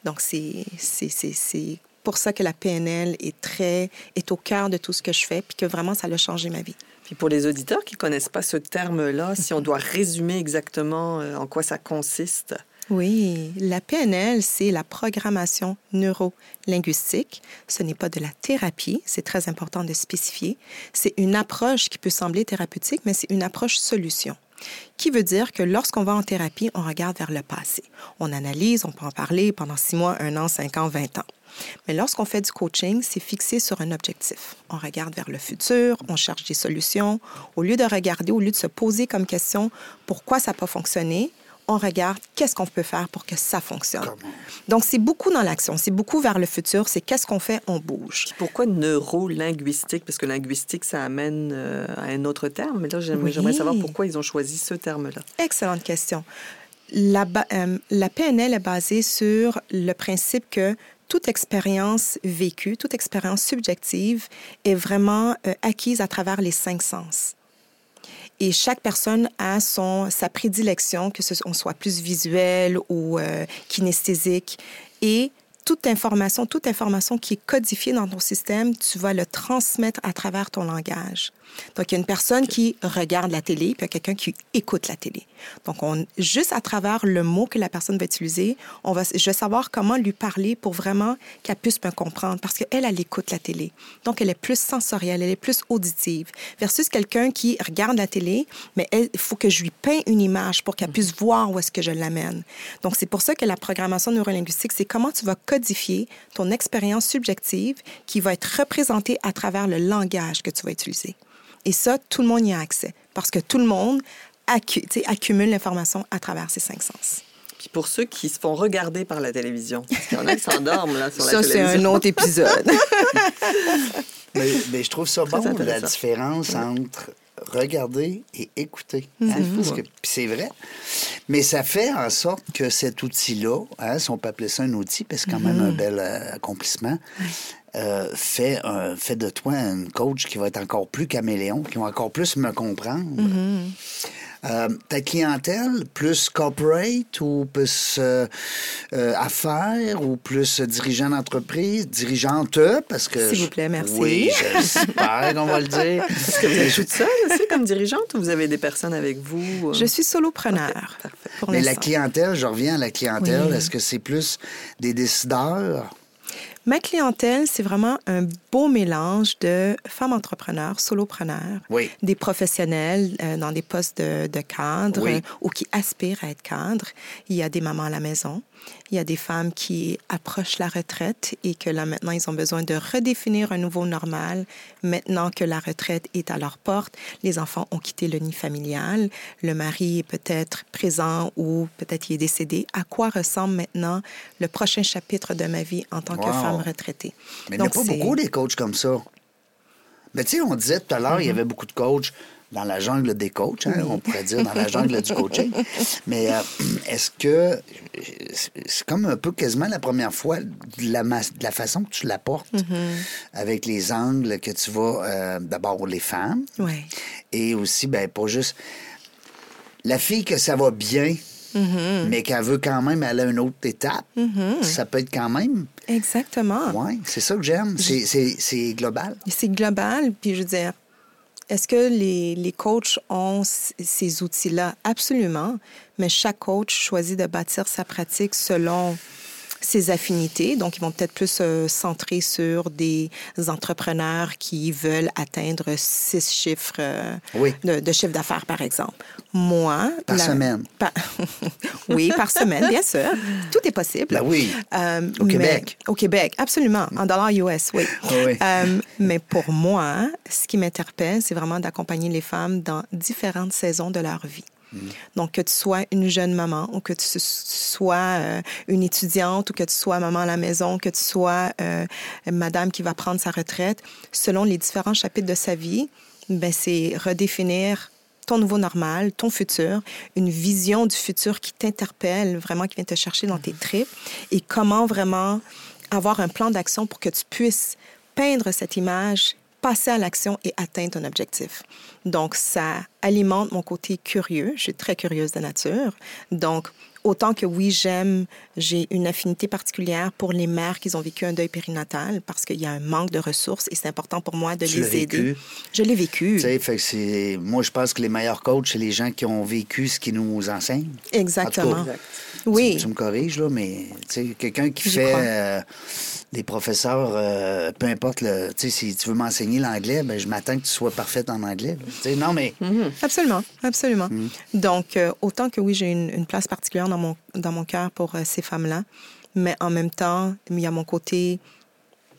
Donc, c'est pour ça que la PNL est très est au cœur de tout ce que je fais, puis que vraiment, ça a changé ma vie. Puis pour les auditeurs qui ne connaissent pas ce terme-là, si on doit résumer exactement euh, en quoi ça consiste. Oui, la PNL, c'est la programmation neuro-linguistique. Ce n'est pas de la thérapie, c'est très important de spécifier. C'est une approche qui peut sembler thérapeutique, mais c'est une approche solution. Qui veut dire que lorsqu'on va en thérapie, on regarde vers le passé. On analyse, on peut en parler pendant six mois, un an, cinq ans, vingt ans. Mais lorsqu'on fait du coaching, c'est fixé sur un objectif. On regarde vers le futur, on cherche des solutions. Au lieu de regarder, au lieu de se poser comme question pourquoi ça n'a pas fonctionné, on regarde qu'est-ce qu'on peut faire pour que ça fonctionne. Donc, c'est beaucoup dans l'action, c'est beaucoup vers le futur, c'est qu'est-ce qu'on fait, on bouge. Pourquoi neuro-linguistique? Parce que linguistique, ça amène euh, à un autre terme. Mais là, j'aimerais Oui. savoir pourquoi ils ont choisi ce terme-là. Excellente question. La, euh, la PNL est basée sur le principe que toute expérience vécue, toute expérience subjective est vraiment euh, acquise à travers les cinq sens. Et chaque personne a son, sa prédilection, que ce soit plus visuel ou euh, kinesthésique. Et toute information, toute information qui est codifiée dans ton système, tu vas le transmettre à travers ton langage. Donc, il y a une personne qui regarde la télé, puis il y a quelqu'un qui écoute la télé. Donc, on, juste à travers le mot que la personne va utiliser, on va, je vais savoir comment lui parler pour vraiment qu'elle puisse me comprendre, parce qu'elle, elle écoute la télé. Donc, elle est plus sensorielle, elle est plus auditive, versus quelqu'un qui regarde la télé, mais il faut que je lui peins une image pour qu'elle puisse voir où est-ce que je l'amène. Donc, c'est pour ça que la programmation neurolinguistique, c'est comment tu vas codifier ton expérience subjective qui va être représentée à travers le langage que tu vas utiliser. Et ça, tout le monde y a accès parce que tout le monde accu- accumule l'information à travers ses cinq sens. Puis pour ceux qui se font regarder par la télévision, parce qu'il y en a qui s'endorment là, sur la Ça, c'est télévision. un autre épisode. Mais, mais je trouve ça bon, la différence entre regarder et écouter. Mm-hmm. hein, parce que- puis c'est vrai. Mais ça fait en sorte que cet outil-là, hein, si on peut appeler ça un outil, parce que c'est quand même Mm-hmm. un bel euh, accomplissement, euh, fait, un- fait de toi une coach qui va être encore plus caméléon, qui va encore plus me comprendre. Euh, ta clientèle, plus corporate ou plus euh, euh, affaires ou plus dirigeant d'entreprise, dirigeante, parce que... S'il vous plaît, merci. Oui, j'espère qu'on va le dire. Est-ce que vous êtes toute seule aussi comme dirigeante ou vous avez des personnes avec vous? Je suis solopreneur. Parfait. pour Mais la clientèle, je reviens à la clientèle, Oui. est-ce que c'est plus des décideurs? Ma clientèle, c'est vraiment un beau mélange de femmes entrepreneurs, solopreneurs, Oui. des professionnels euh, dans des postes de, de cadre Oui. euh, ou qui aspirent à être cadre. Il y a des mamans à la maison. Il y a des femmes qui approchent la retraite et que là, maintenant, ils ont besoin de redéfinir un nouveau normal. Maintenant que la retraite est à leur porte, les enfants ont quitté le nid familial. Le mari est peut-être présent ou peut-être il est décédé. À quoi ressemble maintenant le prochain chapitre de ma vie en tant que femme retraitée? Mais il n'y a pas beaucoup des coachs comme ça. Mais tu sais, on disait tout à l'heure, Mm-hmm. il y avait beaucoup de coachs dans la jungle des coachs, hein, on pourrait dire dans la jungle du coaching. Mais euh, est-ce que c'est comme un peu quasiment la première fois de la, mas- de la façon que tu l'apportes, Mm-hmm. avec les angles que tu vas euh, d'abord les femmes Ouais. et aussi, ben, pas juste la fille que ça va bien, Mm-hmm. mais qu'elle veut quand même aller à une autre étape, ça peut être quand même. Exactement. Oui, c'est ça que j'aime. C'est- global. C'est global, puis je veux dire, est-ce que les, les coachs ont ces outils-là? Absolument, mais chaque coach choisit de bâtir sa pratique selon ses affinités. Donc, ils vont peut-être plus se centrer sur des entrepreneurs qui veulent atteindre six chiffres euh, Oui. de, de chiffre d'affaires, par exemple. Moi... Par semaine. par- oui, par semaine, bien sûr. Tout est possible. Ben oui. Euh, Au mais- Québec. Au Québec, absolument. En dollars US, oui. Oui. Euh, mais pour moi, ce qui m'interpelle, c'est vraiment d'accompagner les femmes dans différentes saisons de leur vie. Donc, que tu sois une jeune maman ou que tu sois euh, une étudiante ou que tu sois maman à la maison, que tu sois euh, madame qui va prendre sa retraite, selon les différents chapitres de sa vie, ben, c'est redéfinir ton nouveau normal, ton futur, une vision du futur qui t'interpelle, vraiment qui vient te chercher dans tes tripes et comment vraiment avoir un plan d'action pour que tu puisses peindre cette image, passer à l'action et atteindre ton objectif. Donc, ça alimente mon côté curieux. Je suis très curieuse de nature. Donc, autant que oui, j'aime, j'ai une affinité particulière pour les mères qui ont vécu un deuil périnatal parce qu'il y a un manque de ressources et c'est important pour moi de Tu les aider. vécu? Je l'ai vécu. Tu sais, fait. Moi, je pense que les meilleurs coachs, c'est les gens qui ont vécu ce qu'ils nous enseignent. Exactement. En tout cas, Oui. Tu, tu me corriges, là, mais tu sais, quelqu'un qui fait des professeurs, euh, peu importe, le, tu sais, si tu veux m'enseigner l'anglais, ben, je m'attends que tu sois parfaite en anglais. non, mais Absolument, absolument. Donc, euh, autant que oui, j'ai une, une place particulière dans mon, dans mon cœur pour euh, ces femmes-là, mais en même temps, il y a mon côté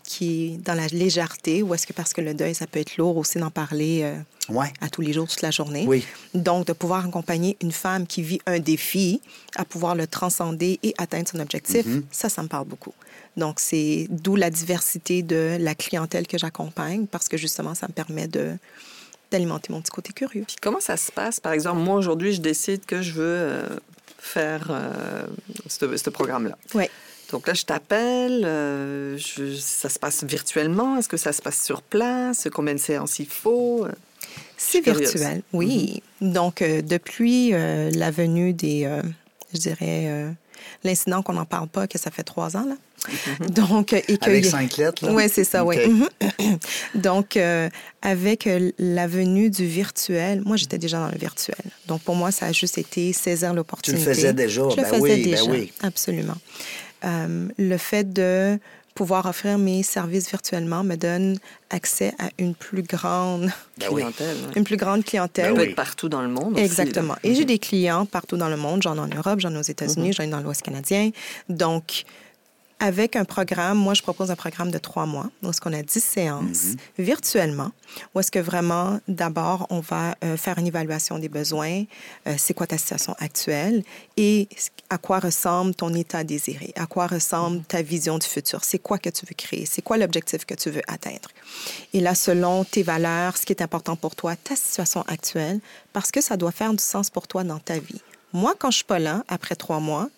qui est dans la légèreté, ou est-ce que parce que le deuil, ça peut être lourd aussi d'en parler euh, ouais. à tous les jours, toute la journée? Oui. Donc, de pouvoir accompagner une femme qui vit un défi à pouvoir le transcender et atteindre son objectif, ça, ça me parle beaucoup. Donc, c'est d'où la diversité de la clientèle que j'accompagne, parce que justement, ça me permet de d'alimenter mon petit côté curieux. Puis comment ça se passe? Par exemple, moi, aujourd'hui, je décide que je veux euh, faire euh, ce, ce programme-là. Oui. Donc là, je t'appelle. euh, ça se passe virtuellement? Est-ce que ça se passe sur place? Combien de séances il faut? C'est virtuel, oui. Donc, euh, depuis euh, la venue des, euh, je dirais, euh, l'incident qu'on n'en parle pas, que ça fait trois ans, là. Donc, et que Avec cinq lettres, là? Oui, c'est ça, oui. Mhm. Donc, euh, avec la venue du virtuel, moi, j'étais déjà dans le virtuel. Donc, pour moi, ça a juste été saisir l'opportunité. faisais déjà, Je le ben faisais oui, ben déjà, oui. absolument. Euh, le fait de pouvoir offrir mes services virtuellement me donne accès à une plus grande, Ben clientèle. une plus grande clientèle. Ça Ben peut oui. être partout dans le monde. aussi. Exactement. Et j'ai des clients partout dans le monde. J'en ai en Europe, j'en ai aux. États-Unis, j'en ai dans l'Ouest canadien. Donc, avec un programme, moi, je propose un programme de trois mois, où est-ce qu'on a 10 séances Mm-hmm. virtuellement, où est-ce que vraiment, d'abord, on va euh, faire une évaluation des besoins, euh, c'est quoi ta situation actuelle et à quoi ressemble ton état désiré, à quoi ressemble ta vision du futur, c'est quoi que tu veux créer, c'est quoi l'objectif que tu veux atteindre. Et là, selon tes valeurs, ce qui est important pour toi, ta situation actuelle, parce que ça doit faire du sens pour toi dans ta vie. Moi, quand je suis pas là, après trois mois,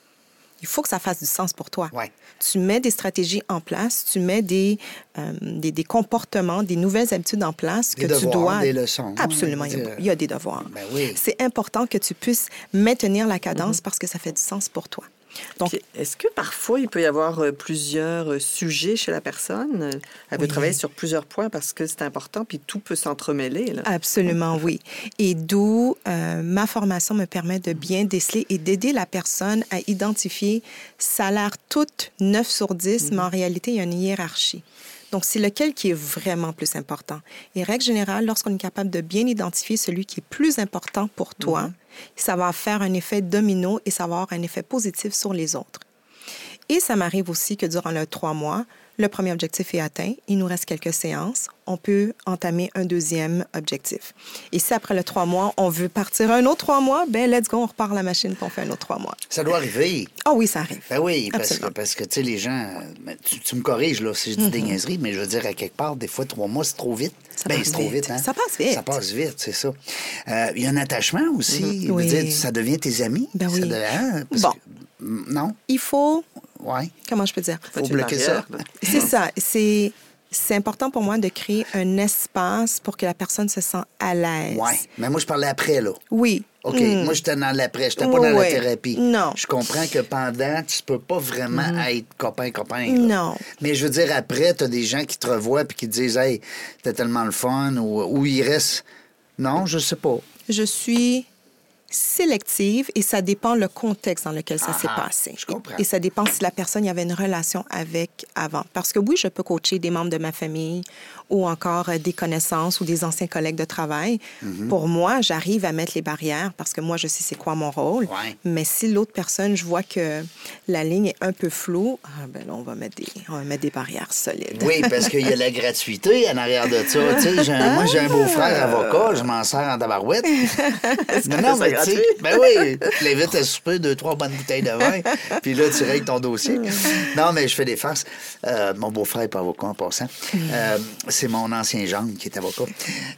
il faut que ça fasse du sens pour toi. Ouais. Tu mets des stratégies en place, tu mets des, euh, des, des comportements, des nouvelles habitudes en place Des que tu dois. des leçons, Absolument, il y, a, dire- il y a des devoirs. Ben oui. C'est important que tu puisses maintenir la cadence parce que ça fait du sens pour toi. Donc, Est-ce que parfois il peut y avoir euh, plusieurs euh, sujets chez la personne? Euh, Elle peut Oui. travailler sur plusieurs points parce que c'est important, puis tout peut s'entremêler. Absolument, oui. Et d'où euh, ma formation me permet de bien déceler et d'aider la personne à identifier, ça a l'air toute 9 sur 10, mais en réalité, il y a une hiérarchie. Donc, c'est lequel qui est vraiment plus important? Et règle générale, lorsqu'on est capable de bien identifier celui qui est plus important pour toi, ça va faire un effet domino et ça va avoir un effet positif sur les autres. Et ça m'arrive aussi que durant le trois mois, le premier objectif est atteint, il nous reste quelques séances, on peut entamer un deuxième objectif. Et si après le trois mois, on veut partir un autre trois mois, ben let's go, on repart la machine pour on fait un autre trois mois. Ça doit arriver. Ah oui, ça arrive. Ben oui, parce que, Absolument. parce que tu sais, les gens, ben, tu, tu me corriges là, si je dis des niaiseries, mais je veux dire, à quelque part, des fois, trois mois, c'est trop vite. Ça ben, passe c'est trop vite. vite, hein? Ça passe vite. Ça passe vite, c'est ça. Euh, Il y a un attachement aussi. Oui. dire, ça devient tes amis. Ben Ça oui. hein, parce Bon. que- Mm, non? Il faut, Ouais. comment je peux dire? Faut bloquer ça. C'est ça, c'est... C'est important pour moi de créer un espace pour que la personne se sente à l'aise. Ouais. Mais moi, je parlais après, là. Oui. OK, Mm. moi, j'étais dans l'après, j'étais pas Oui, dans la oui. thérapie. Non. Je comprends que pendant, tu peux pas vraiment être copain-copain. Non. Mais je veux dire, après, tu as des gens qui te revoient puis qui te disent, hey, c'était tellement le fun, ou, ou ils restent. Non, je sais pas. Je suis sélective et ça dépend le contexte dans lequel ça s'est Ah, passé. je comprends. Et ça dépend si la personne y avait une relation avec avant. Parce que oui, je peux coacher des membres de ma famille ou encore euh, des connaissances ou des anciens collègues de travail. Mhm. Pour moi, j'arrive à mettre les barrières parce que moi, je sais c'est quoi mon rôle. Ouais. Mais si l'autre personne, je vois que la ligne est un peu floue, ah, ben là, on va mettre des, on va mettre des barrières solides. Oui, parce qu'il y a la gratuité en arrière de ça. Moi, j'ai un beau-frère avocat, je m'en sers en tabarouette. non, non, mais tu sais, gratuit? ben oui, tu l'invites à souper deux, trois bonnes bouteilles de vin, puis là, tu règles ton dossier. Non, mais je fais des farces. Euh, mon beau-frère n'est pas avocat en passant. Euh, c'est mon ancien gendre qui est avocat.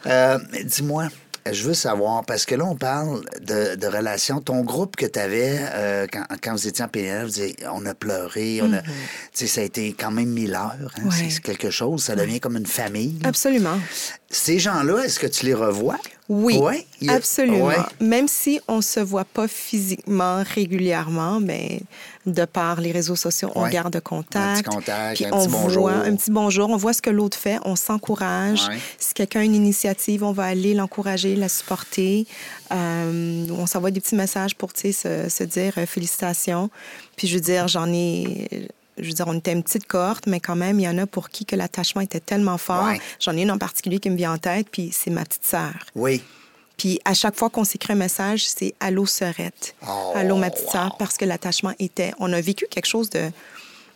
Euh, Dis-moi, je veux savoir, parce que là, on parle de, de relations. Ton groupe que tu avais quand, quand vous étiez en PNL, vous disiez, on a pleuré, on a, sais, ça a été quand même mille heures. hein, Ouais. C'est quelque chose, ça devient comme une famille. Absolument. Ces gens-là, est-ce que tu les revois? Oui, Ouais, a- absolument. Même si on se voit pas physiquement régulièrement, mais de par les réseaux sociaux, on garde contact. Un petit contact, puis un on petit bonjour. voit un petit bonjour, on voit ce que l'autre fait, on s'encourage. Ouais. Si quelqu'un a une initiative, on va aller l'encourager, la supporter. Euh, on s'envoie des petits messages pour se, se dire euh, félicitations. Puis je veux dire, j'en ai. Je veux dire, on était une petite cohorte, mais quand même, il y en a pour qui que l'attachement était tellement fort. Ouais. J'en ai une en particulier qui me vient en tête, puis c'est ma petite sœur. Oui. Puis à chaque fois qu'on s'écrit un message, c'est Allô, sœurette. Oh, Allô, ma petite sœur, wow. parce que l'attachement était. On a vécu quelque chose de,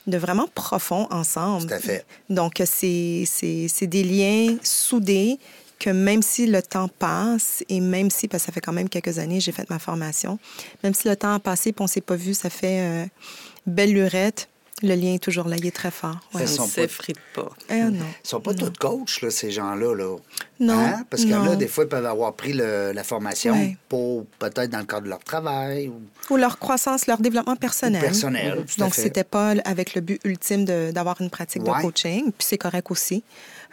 de vraiment profond ensemble. Tout à fait. Donc, c'est des liens soudés que même si le temps passe, et même si, parce que ça fait quand même quelques années, j'ai fait ma formation, même si le temps a passé et on ne s'est pas vu, ça fait euh, belle lurette, le lien est toujours là, il est très fort. Ouais. Ils ne pas- s'effrite pas. Eh non. Ils sont pas tous coachs, là, ces gens-là. Là. Non, Hein? Parce que non. là, des fois, ils peuvent avoir pris le- la formation Ouais. pour peut-être dans le cadre de leur travail. Ou... Ou leur croissance, leur développement personnel. personnel, tout Donc, fait. c'était pas avec le but ultime d'avoir une pratique Ouais. de coaching. Puis c'est correct aussi.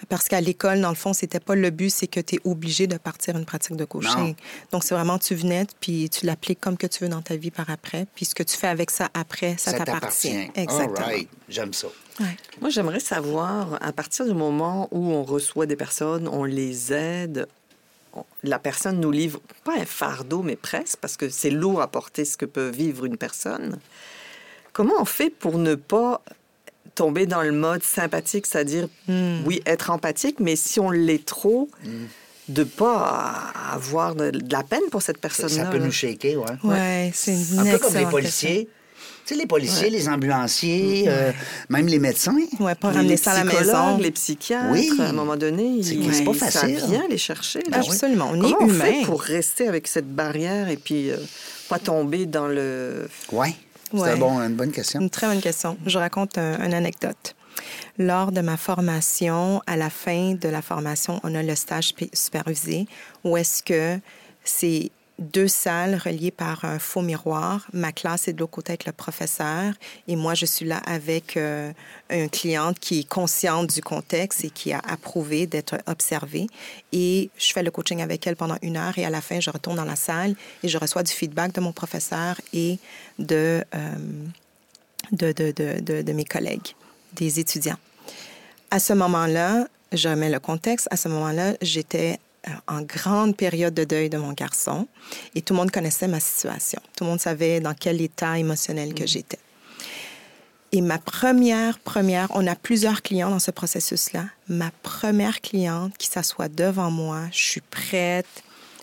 Parce qu'à l'école, dans le fond, c'était pas le but, c'est que tu es obligé de partir une pratique de coaching. Non. Donc, c'est vraiment, tu venais, puis tu l'appliques comme que tu veux dans ta vie par après. Puis ce que tu fais avec ça après, ça, t'appartient. Exactement. All right. J'aime ça. Ouais. Moi, j'aimerais savoir, à partir du moment où on reçoit des personnes, on les aide, on- la personne nous livre, pas un fardeau, mais presque, parce que c'est lourd à porter ce que peut vivre une personne. Comment on fait pour ne pas tomber dans le mode sympathique, c'est-à-dire, Hmm. oui, être empathique, mais si on l'est trop, de pas avoir de, de la peine pour cette Ça, personne-là. ça peut là. nous shaker, ouais. Ouais, c'est une Un peu comme les policiers. Tu sais, les policiers, les ambulanciers, euh, même les médecins. Ouais, pas Les ramener ça à la maison. les psychiatres, Oui. à un moment donné, C'est- ils- c'est pas ça facile. vient les chercher. là. Absolument, on Comment est on humain. fait pour rester avec cette barrière et puis euh, pas tomber dans le... Oui. C'est Ouais. bon- une bonne question. Une très bonne question. Je raconte un- une anecdote. Lors de ma formation, à la fin de la formation, on a le stage supervisé où est-ce que c'est deux salles reliées par un faux miroir. Ma classe est de l'autre côté avec le professeur et moi, je suis là avec euh, une cliente qui est consciente du contexte et qui a approuvé d'être observée. Et je fais le coaching avec elle pendant une heure et à la fin, je retourne dans la salle et je reçois du feedback de mon professeur et de... euh, de, de, de, de, mes collègues, des étudiants. À ce moment-là, je remets le contexte, à ce moment-là, j'étais euh, en grande période de deuil de mon garçon et tout le monde connaissait ma situation. Tout le monde savait dans quel état émotionnel que j'étais. Et ma première, première, on a plusieurs clients dans ce processus-là. Ma première cliente qui s'assoit devant moi, je suis prête,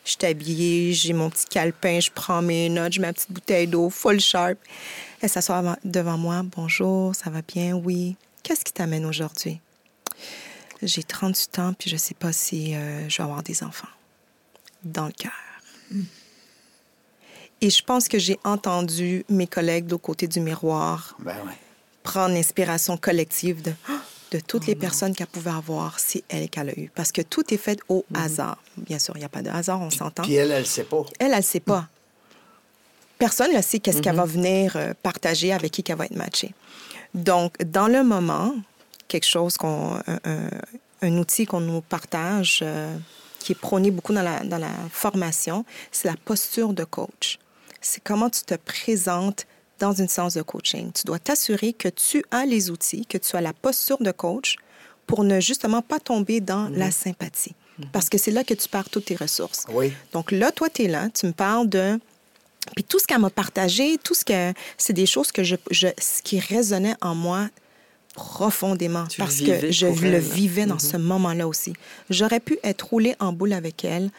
je suis habillée, j'ai mon petit calepin, je prends mes notes, mets ma petite bouteille d'eau, full sharp. Elle s'assoit devant moi. Bonjour, ça va bien? Oui. Qu'est-ce qui t'amène aujourd'hui? J'ai 38 ans, puis je sais pas si euh, je vais avoir des enfants. Dans le cœur. Et je pense que j'ai entendu mes collègues de l'autre côté du miroir Ben ouais. prendre l'inspiration collective de, de toutes les personnes qu'elle pouvait avoir, c'est elle qu'elle a eu. Parce que tout est fait au hasard. Bien sûr, il n'y a pas de hasard, on s'entend. Puis elle, elle ne sait pas. Elle, elle ne sait pas. Personne ne sait qu'est-ce qu'elle va venir euh, partager avec qui qu'elle va être matchée. Donc, dans le moment, quelque chose qu'on... Un, un- un outil qu'on nous partage, euh, qui est prôné beaucoup dans la, dans la formation, c'est la posture de coach. C'est comment tu te présentes dans une séance de coaching. Tu dois t'assurer que tu as les outils, que tu as la posture de coach pour ne justement pas tomber dans la sympathie. Parce que c'est là que tu perds toutes tes ressources. Oui. Donc là, toi, tu es là, tu me parles de Puis tout ce qu'elle m'a partagé, tout ce que c'est des choses que je, je ce qui résonnait en moi profondément Tu parce que je le elle. vivais dans Mhm. ce moment-là aussi. J'aurais pu être roulée en boule avec elle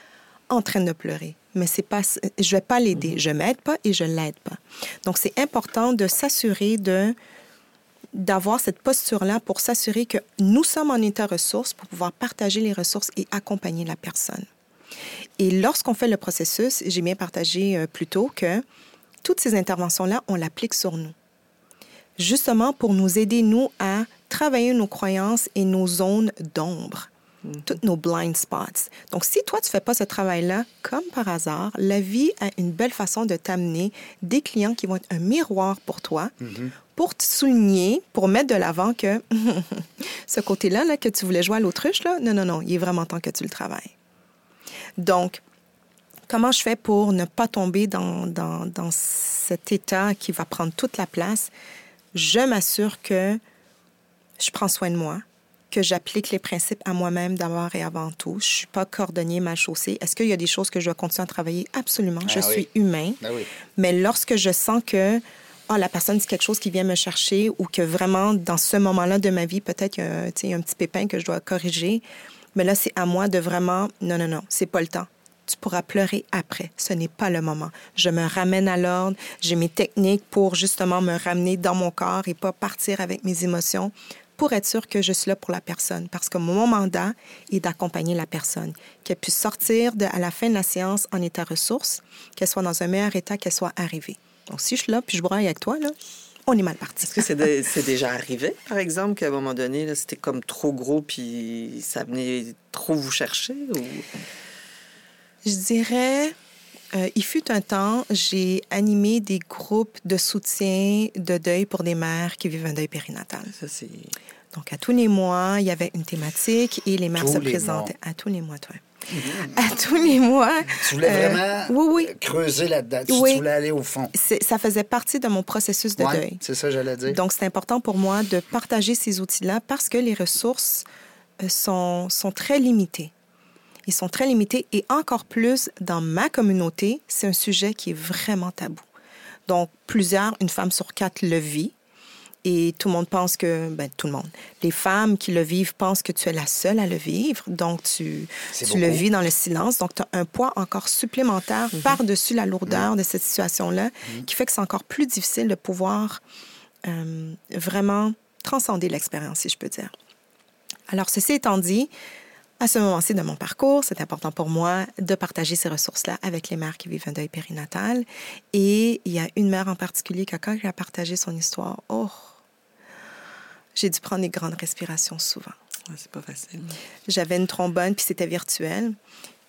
en train de pleurer, mais c'est pas je vais pas l'aider, je m'aide pas et je l'aide pas. Donc c'est important de s'assurer de d'avoir cette posture-là pour s'assurer que nous sommes en état ressources pour pouvoir partager les ressources et accompagner la personne. Et lorsqu'on fait le processus, j'ai bien partagé euh, plus tôt que toutes ces interventions-là, on l'applique sur nous. Justement pour nous aider, nous, à travailler nos croyances et nos zones d'ombre, toutes nos blind spots. Donc, si toi, tu fais pas ce travail-là, comme par hasard, la vie a une belle façon de t'amener des clients qui vont être un miroir pour toi, pour te souligner, pour mettre de l'avant que ce côté-là là, que tu voulais jouer à l'autruche, là, non, non, non, il est vraiment temps que tu le travailles. Donc, comment je fais pour ne pas tomber dans, dans, dans cet état qui va prendre toute la place? Je m'assure que je prends soin de moi, que j'applique les principes à moi-même d'abord et avant tout. Je suis pas cordonnier mal chaussé. Est-ce qu'il y a des choses que je dois continuer à travailler? Absolument. je Ah oui. suis humain. Oui. Mais lorsque je sens que ah, la personne dit quelque chose qui vient me chercher ou que vraiment, dans ce moment-là de ma vie, peut-être qu'il y a un petit pépin que je dois corriger, mais là, c'est à moi de vraiment, non, non, non, c'est pas le temps. Tu pourras pleurer après. Ce n'est pas le moment. Je me ramène à l'ordre. J'ai mes techniques pour justement me ramener dans mon corps et pas partir avec mes émotions pour être sûr que je suis là pour la personne. Parce que mon mandat est d'accompagner la personne, qu'elle puisse sortir de, à la fin de la séance en état ressource, qu'elle soit dans un meilleur état qu'elle soit arrivée. Donc, si je suis là puis je braille avec toi, là, on est mal parti. Est-ce que c'est dé- c'est déjà arrivé, par exemple, qu'à un moment donné, là, c'était comme trop gros puis ça venait trop vous chercher? Ou... Je dirais, euh, il fut un temps, j'ai animé des groupes de soutien de deuil pour des mères qui vivent un deuil périnatal. Ça, c'est... Donc, à tous les mois, il y avait une thématique et les mères Tous se les présentaient. À tous les mois, toi. À tous les mois. Tu voulais euh, vraiment oui, oui. creuser là-dedans? Tu, Oui. tu voulais aller au fond? Ça faisait partie de mon processus de Ouais, deuil. c'est ça, j'allais dire. Donc, c'est important pour moi de partager ces outils-là parce que les ressources euh, sont, sont très limitées. Ils sont très limités et encore plus dans ma communauté, c'est un sujet qui est vraiment tabou. Donc, plusieurs, une femme sur quatre le vit. Et tout le monde pense que, ben, tout le monde, les femmes qui le vivent pensent que tu es la seule à le vivre. Donc, tu, le vis dans le silence. Donc, tu as un poids encore supplémentaire par-dessus la lourdeur de cette situation-là qui fait que c'est encore plus difficile de pouvoir euh, vraiment transcender l'expérience, si je peux dire. Alors, ceci étant dit, à ce moment-ci de mon parcours, c'est important pour moi de partager ces ressources-là avec les mères qui vivent un deuil périnatal. Et il y a une mère en particulier qui, quand elle a partagé son histoire, oh, j'ai dû prendre des grandes respirations souvent. Ouais, c'est pas facile. J'avais une trombone, puis c'était virtuel.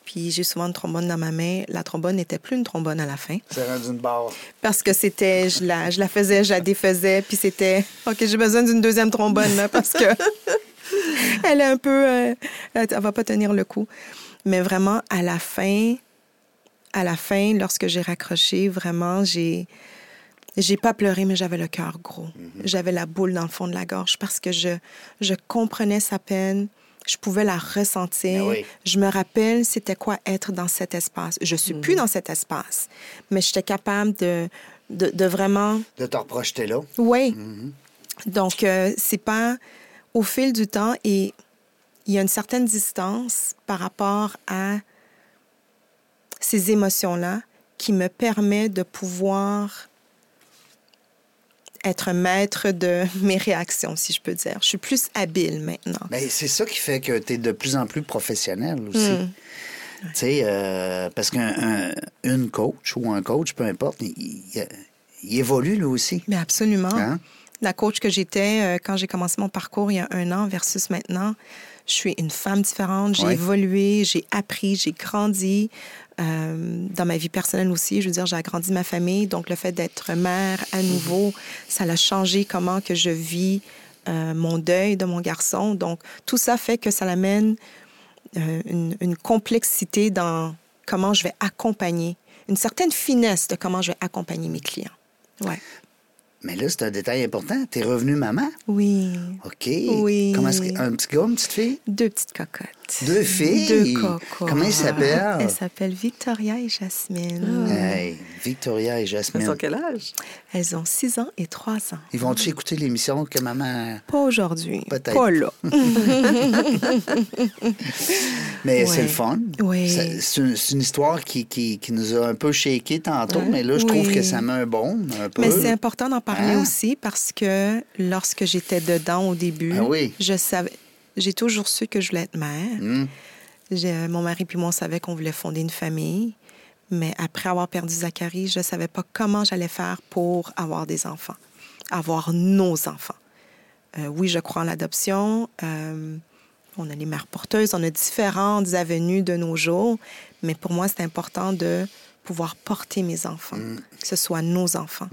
Puis j'ai souvent une trombone dans ma main. La trombone n'était plus une trombone à la fin. C'est rendu une barre. Parce que c'était, je la, je la faisais, je la défaisais, puis c'était, OK, j'ai besoin d'une deuxième trombone, là, parce que elle est un peu, euh, elle va pas tenir le coup. Mais vraiment, à la fin, à la fin, lorsque j'ai raccroché, vraiment, j'ai, j'ai pas pleuré, mais j'avais le cœur gros. J'avais la boule dans le fond de la gorge parce que je, je comprenais sa peine. Je pouvais la ressentir. Ben oui. Je me rappelle c'était quoi être dans cet espace. Je suis plus dans cet espace, mais j'étais capable de, de, de vraiment De te reprojeter là. oui. Donc, euh, c'est pas au fil du temps et il y a une certaine distance par rapport à ces émotions-là qui me permet de pouvoir être maître de mes réactions, si je peux dire. Je suis plus habile maintenant. Ben, c'est ça qui fait que tu es de plus en plus professionnel aussi. Hmm. Tu sais, euh, parce qu'une coach ou un coach, peu importe, il, il- il évolue lui aussi. Mais absolument. Hein? La coach que j'étais euh, quand j'ai commencé mon parcours il y a un an versus maintenant, je suis une femme différente. J'ai Ouais. évolué, j'ai appris, j'ai grandi. Euh, dans ma vie personnelle aussi, je veux dire, j'ai agrandi ma famille. Donc, le fait d'être mère à nouveau, ça a changé comment que je vis euh, mon deuil de mon garçon. Donc, tout ça fait que ça l'amène euh, une, une complexité dans comment je vais accompagner, une certaine finesse de comment je vais accompagner mes clients. Ouais. Mais là, c'est un détail important. T'es revenu maman? Oui. OK. Oui. Comment est-ce que- un petit gars, une petite fille? Deux petites cocottes. Deux filles? Deux cocos. Comment ils s'appellent? Elles s'appellent Victoria et Jasmine. Hey, Victoria et Elles Jasmine. ont quel âge? Elles ont 6 ans et 3 ans. Ils vont-tu écouter l'émission que maman. Pas aujourd'hui. Peut-être. Pas là. Mais Ouais. c'est le fun. Oui. C'est une, histoire qui, qui, qui nous a un peu shaké tantôt, mais là, je trouve Oui. que ça met un bon. Un peu. Mais c'est important d'en parler Hein? aussi parce que lorsque j'étais dedans au début, Ah oui. je savais, j'ai toujours su que je voulais être mère. Hum. J'ai- Mon mari puis moi, on savait qu'on voulait fonder une famille. Mais après avoir perdu Zachary, je ne savais pas comment j'allais faire pour avoir des enfants, avoir nos enfants. Euh, oui, je crois en l'adoption. Euh, on a les mères porteuses, on a différentes avenues de nos jours. Mais pour moi, c'est important de pouvoir porter mes enfants, que ce soit nos enfants.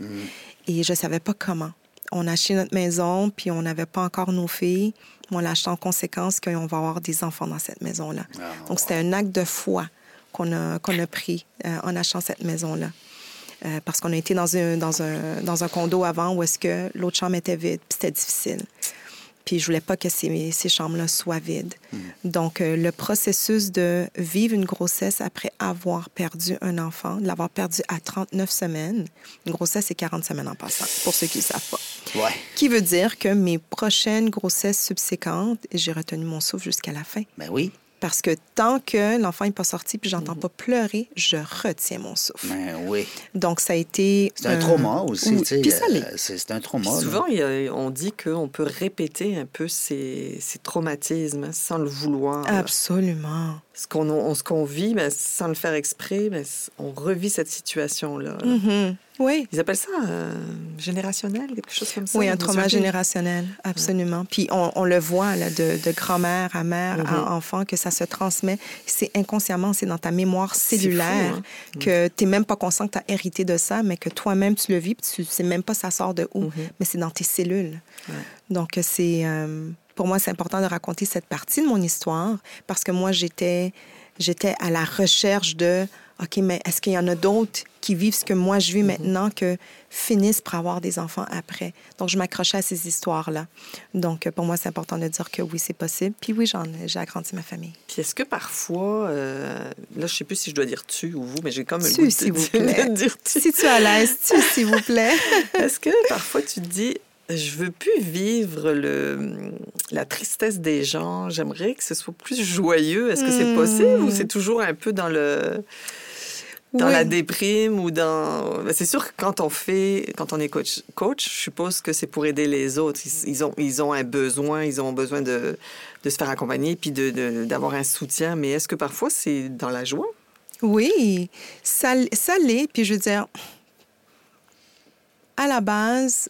Et je ne savais pas comment. On a acheté notre maison, puis on n'avait pas encore nos filles. On l'a acheté en conséquence qu'on va avoir des enfants dans cette maison-là. Donc, c'était un acte de foi qu'on a, qu'on a pris euh, en achetant cette maison-là. Euh, parce qu'on a été dans un, dans, un, dans un condo avant où est-ce que l'autre chambre était vide, puis c'était difficile. Puis je voulais pas que ces, ces chambres-là soient vides. Donc, euh, le processus de vivre une grossesse après avoir perdu un enfant, de l'avoir perdu à 39 semaines, une grossesse, c'est 40 semaines en passant, pour ceux qui ne savent pas. Ouais. Qui veut dire que mes prochaines grossesses subséquentes, j'ai retenu mon souffle jusqu'à la fin. Ben oui. Parce que tant que l'enfant n'est pas sorti puis j'entends pas pleurer, je retiens mon souffle. Ben oui. Donc, ça a été... C'est un euh, trauma aussi, oui, tu sais. Puis ça l'est. euh, C'est un trauma. Puis souvent, a- on dit qu'on peut répéter un peu ces, ces traumatismes sans le vouloir. là. Absolument. Ce qu'on on- ce qu'on vit, ben, sans le faire exprès, c- on revit cette situation-là. là. Mhm. Oui. Ils appellent ça euh, générationnel, quelque chose comme ça. Oui, un trauma générationnel, absolument. Puis on, on le voit là, de, de grand-mère à mère à enfant que ça se transmet. C'est inconsciemment, c'est dans ta mémoire cellulaire hein. que tu n'es même pas conscient que tu as hérité de ça, mais que toi-même tu le vis, puis tu sais même pas ça sort de où, Mhm. mais c'est dans tes cellules. Ouais. Donc c'est euh, pour moi c'est important de raconter cette partie de mon histoire parce que moi j'étais j'étais à la recherche de OK, mais est-ce qu'il y en a d'autres qui vivent ce que moi je vis maintenant que finissent par avoir des enfants après? Donc, je m'accrochais à ces histoires-là. Donc, pour moi, c'est important de dire que oui, c'est possible. Puis oui, j'en j'ai agrandi ma famille. Puis est-ce que parfois, euh, là, je sais plus si je dois dire tu ou vous, mais j'ai comme le Tu, goût de vous plaît. de dire tu. Si tu es à l'aise, tu, s'il vous plaît. Est-ce que parfois tu te dis, je veux plus vivre le, la tristesse des gens, j'aimerais que ce soit plus joyeux. Est-ce que c'est Hmm. possible ou c'est toujours un peu dans le dans Oui. la déprime ou dans Ben, c'est sûr que quand on fait quand on est coach coach je suppose que c'est pour aider les autres ils, ils ont ils ont un besoin ils ont besoin de, de se faire accompagner puis de- d'avoir un soutien mais est-ce que parfois c'est dans la joie? Oui, ça, ça l'est. Puis je veux dire, à la base,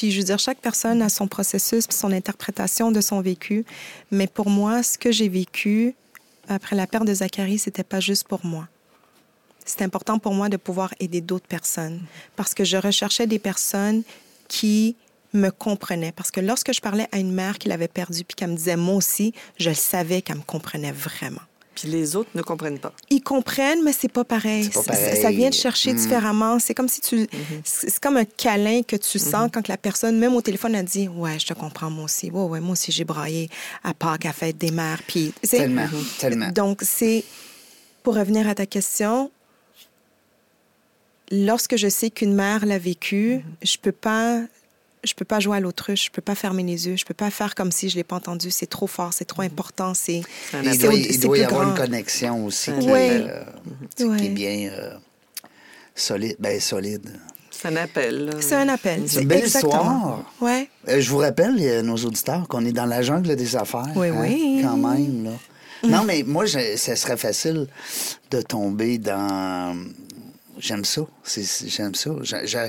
puis je veux dire, chaque personne a son processus son interprétation de son vécu. Mais pour moi, ce que j'ai vécu après la perte de Zachary, c'était pas juste pour moi. C'est important pour moi de pouvoir aider d'autres personnes parce que je recherchais des personnes qui me comprenaient. Parce que lorsque je parlais à une mère qui l'avait perdu puis qu'elle me disait moi aussi, je le savais qu'elle me comprenait vraiment puis les autres ne comprennent pas ils comprennent, mais c'est pas pareil. Pas Ça- pareil. Ça, vient te chercher Mm. différemment. C'est comme si tu. C'est c'est comme un câlin que tu sens quand la personne, même au téléphone, a dit Ouais, je te comprends, moi aussi. Ouais, ouais, moi aussi, j'ai braillé à Pâques, à Fête des Mères. Puis, Tellement, tellement. Donc, c'est. Pour revenir à ta question, lorsque je sais qu'une mère l'a vécu, je peux pas. Je peux pas jouer à l'autruche, je peux pas fermer les yeux, je peux pas faire comme si je l'ai pas entendu. C'est trop fort, c'est trop important, c'est Il appel. doit, il doit y plus avoir une grand. connexion aussi qui, Ouais. est, euh, qui est bien euh, solide. Ben, solide. c'est un appel là. C'est un appel. C'est une belle exactement. histoire. Ouais. Euh, je vous rappelle, euh, nos auditeurs, qu'on est dans la jungle des affaires. Oui, hein, oui. Quand même, là. Non, mais moi, je- ça serait facile de tomber dans... J'aime ça. J'aime ça. Je, je-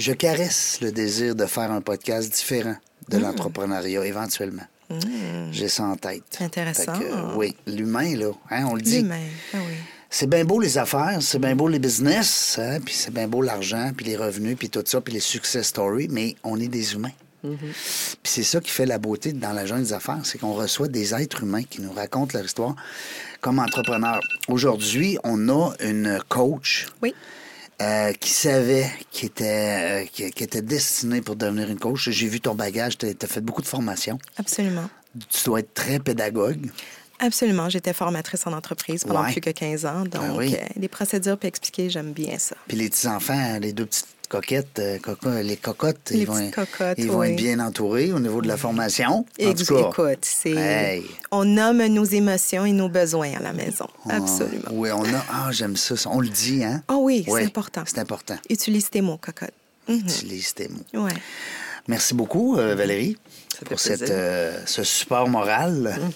je caresse le désir de faire un podcast différent de Mm. l'entrepreneuriat, éventuellement. J'ai ça en tête. Intéressant. Que, oui, l'humain, là, hein, on le dit. L'humain. Ah oui. C'est bien beau les affaires, c'est bien beau les business, hein, puis c'est bien beau l'argent, puis les revenus, puis tout ça, puis les success stories, mais on est des humains. Puis c'est ça qui fait la beauté dans la jungle des affaires, c'est qu'on reçoit des êtres humains qui nous racontent leur histoire comme entrepreneurs. Aujourd'hui, on a une coach Oui. Euh, qui savait qu'il était, euh, qui, qui était destiné pour devenir une coach. J'ai vu ton bagage, tu as fait beaucoup de formations. Absolument. Tu dois être très pédagogue. Absolument. J'étais formatrice en entreprise pendant Ouais. plus que 15 ans. Donc, Ah oui. euh, les procédures puis expliquer, j'aime bien ça. Puis les petits-enfants, les deux petites coquettes, euh, les cocottes, Les ils, vont, cocottes, ils vont être bien entourés au niveau de la formation. En tout cas, Écoute, c'est. Hey. On nomme nos émotions et nos besoins à la maison. Ah, Absolument. Oui, on a. Ah, j'aime ça. On le dit, hein? Ah oui, Oui, c'est important. C'est important. Utilise tes mots, cocotte. Mhm. Utilise tes mots. Ouais. Merci beaucoup, euh, Valérie, pour cette, euh, ce support moral.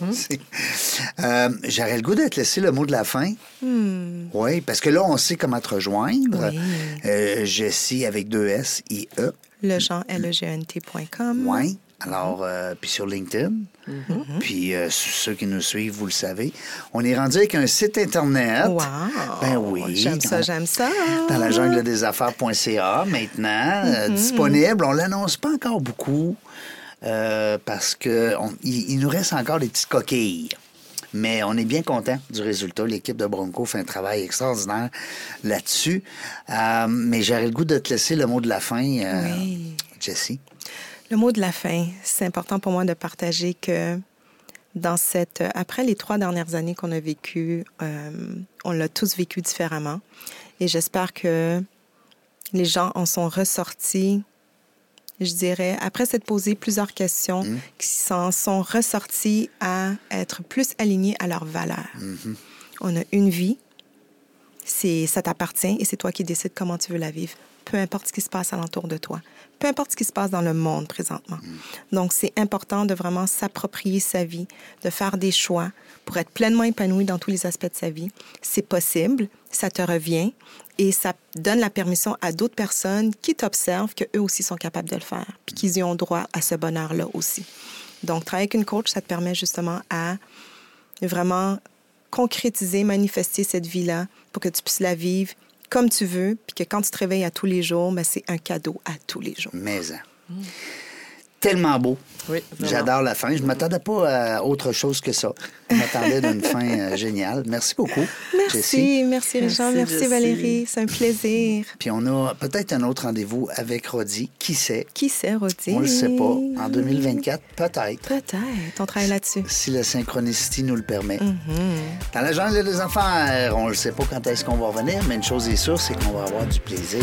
Euh, J'aurais le goût de te laisser le mot de la fin. Oui, parce que là, on sait comment te rejoindre. Oui. Euh, Jessie avec deux S, I-E. Le genre E legent.com. Oui. Alors, euh, puis sur LinkedIn. Mm-hmm. Puis euh, ceux qui nous suivent, vous le savez. On est rendu avec un site Internet. Wow. Ben oui. J'aime ça, j'aime ça. Dans la jungle des affaires.ca maintenant, euh, disponible. On l'annonce pas encore beaucoup euh, parce que on- il, il nous reste encore des petites coquilles. Mais on est bien content du résultat. L'équipe de Bronco fait un travail extraordinaire là-dessus. Euh, mais j'aurais le goût de te laisser le mot de la fin, euh, Oui. Jessie. Le mot de la fin, c'est important pour moi de partager que dans cette, après les trois dernières années qu'on a vécues, euh, on l'a tous vécu différemment. Et j'espère que les gens en sont ressortis, je dirais, après s'être posé plusieurs questions, qui s'en sont ressortis à être plus alignés à leurs valeurs. On a une vie, c'est ça t'appartient et c'est toi qui décides comment tu veux la vivre. Peu importe ce qui se passe alentour de toi. Peu importe ce qui se passe dans le monde présentement. Donc, c'est important de vraiment s'approprier sa vie, de faire des choix pour être pleinement épanoui dans tous les aspects de sa vie. C'est possible, ça te revient et ça donne la permission à d'autres personnes qui t'observent qu'eux aussi sont capables de le faire, puis qu'ils y ont droit à ce bonheur-là aussi. Donc, travailler avec une coach, ça te permet justement à vraiment concrétiser, manifester cette vie-là pour que tu puisses la vivre comme tu veux, puis que quand tu te réveilles à tous les jours, ben, c'est un cadeau à tous les jours. Maison. Tellement beau. Oui. J'adore la fin. Je ne m'attendais pas à autre chose que ça. Je m'attendais d'une fin euh, géniale. Merci beaucoup. Jessie. Merci, merci Richard, Merci, merci. Valérie, c'est un plaisir. Puis on a peut-être un autre rendez-vous avec Rodi. Qui sait? Qui sait, Rodi? On le sait pas. En 2024, peut-être. Peut-être, on travaille là-dessus. Si la synchronicité nous le permet. Mm-hmm. Dans la jungle des enfants, on ne sait pas quand est-ce qu'on va revenir, mais une chose est sûre, c'est qu'on va avoir du plaisir.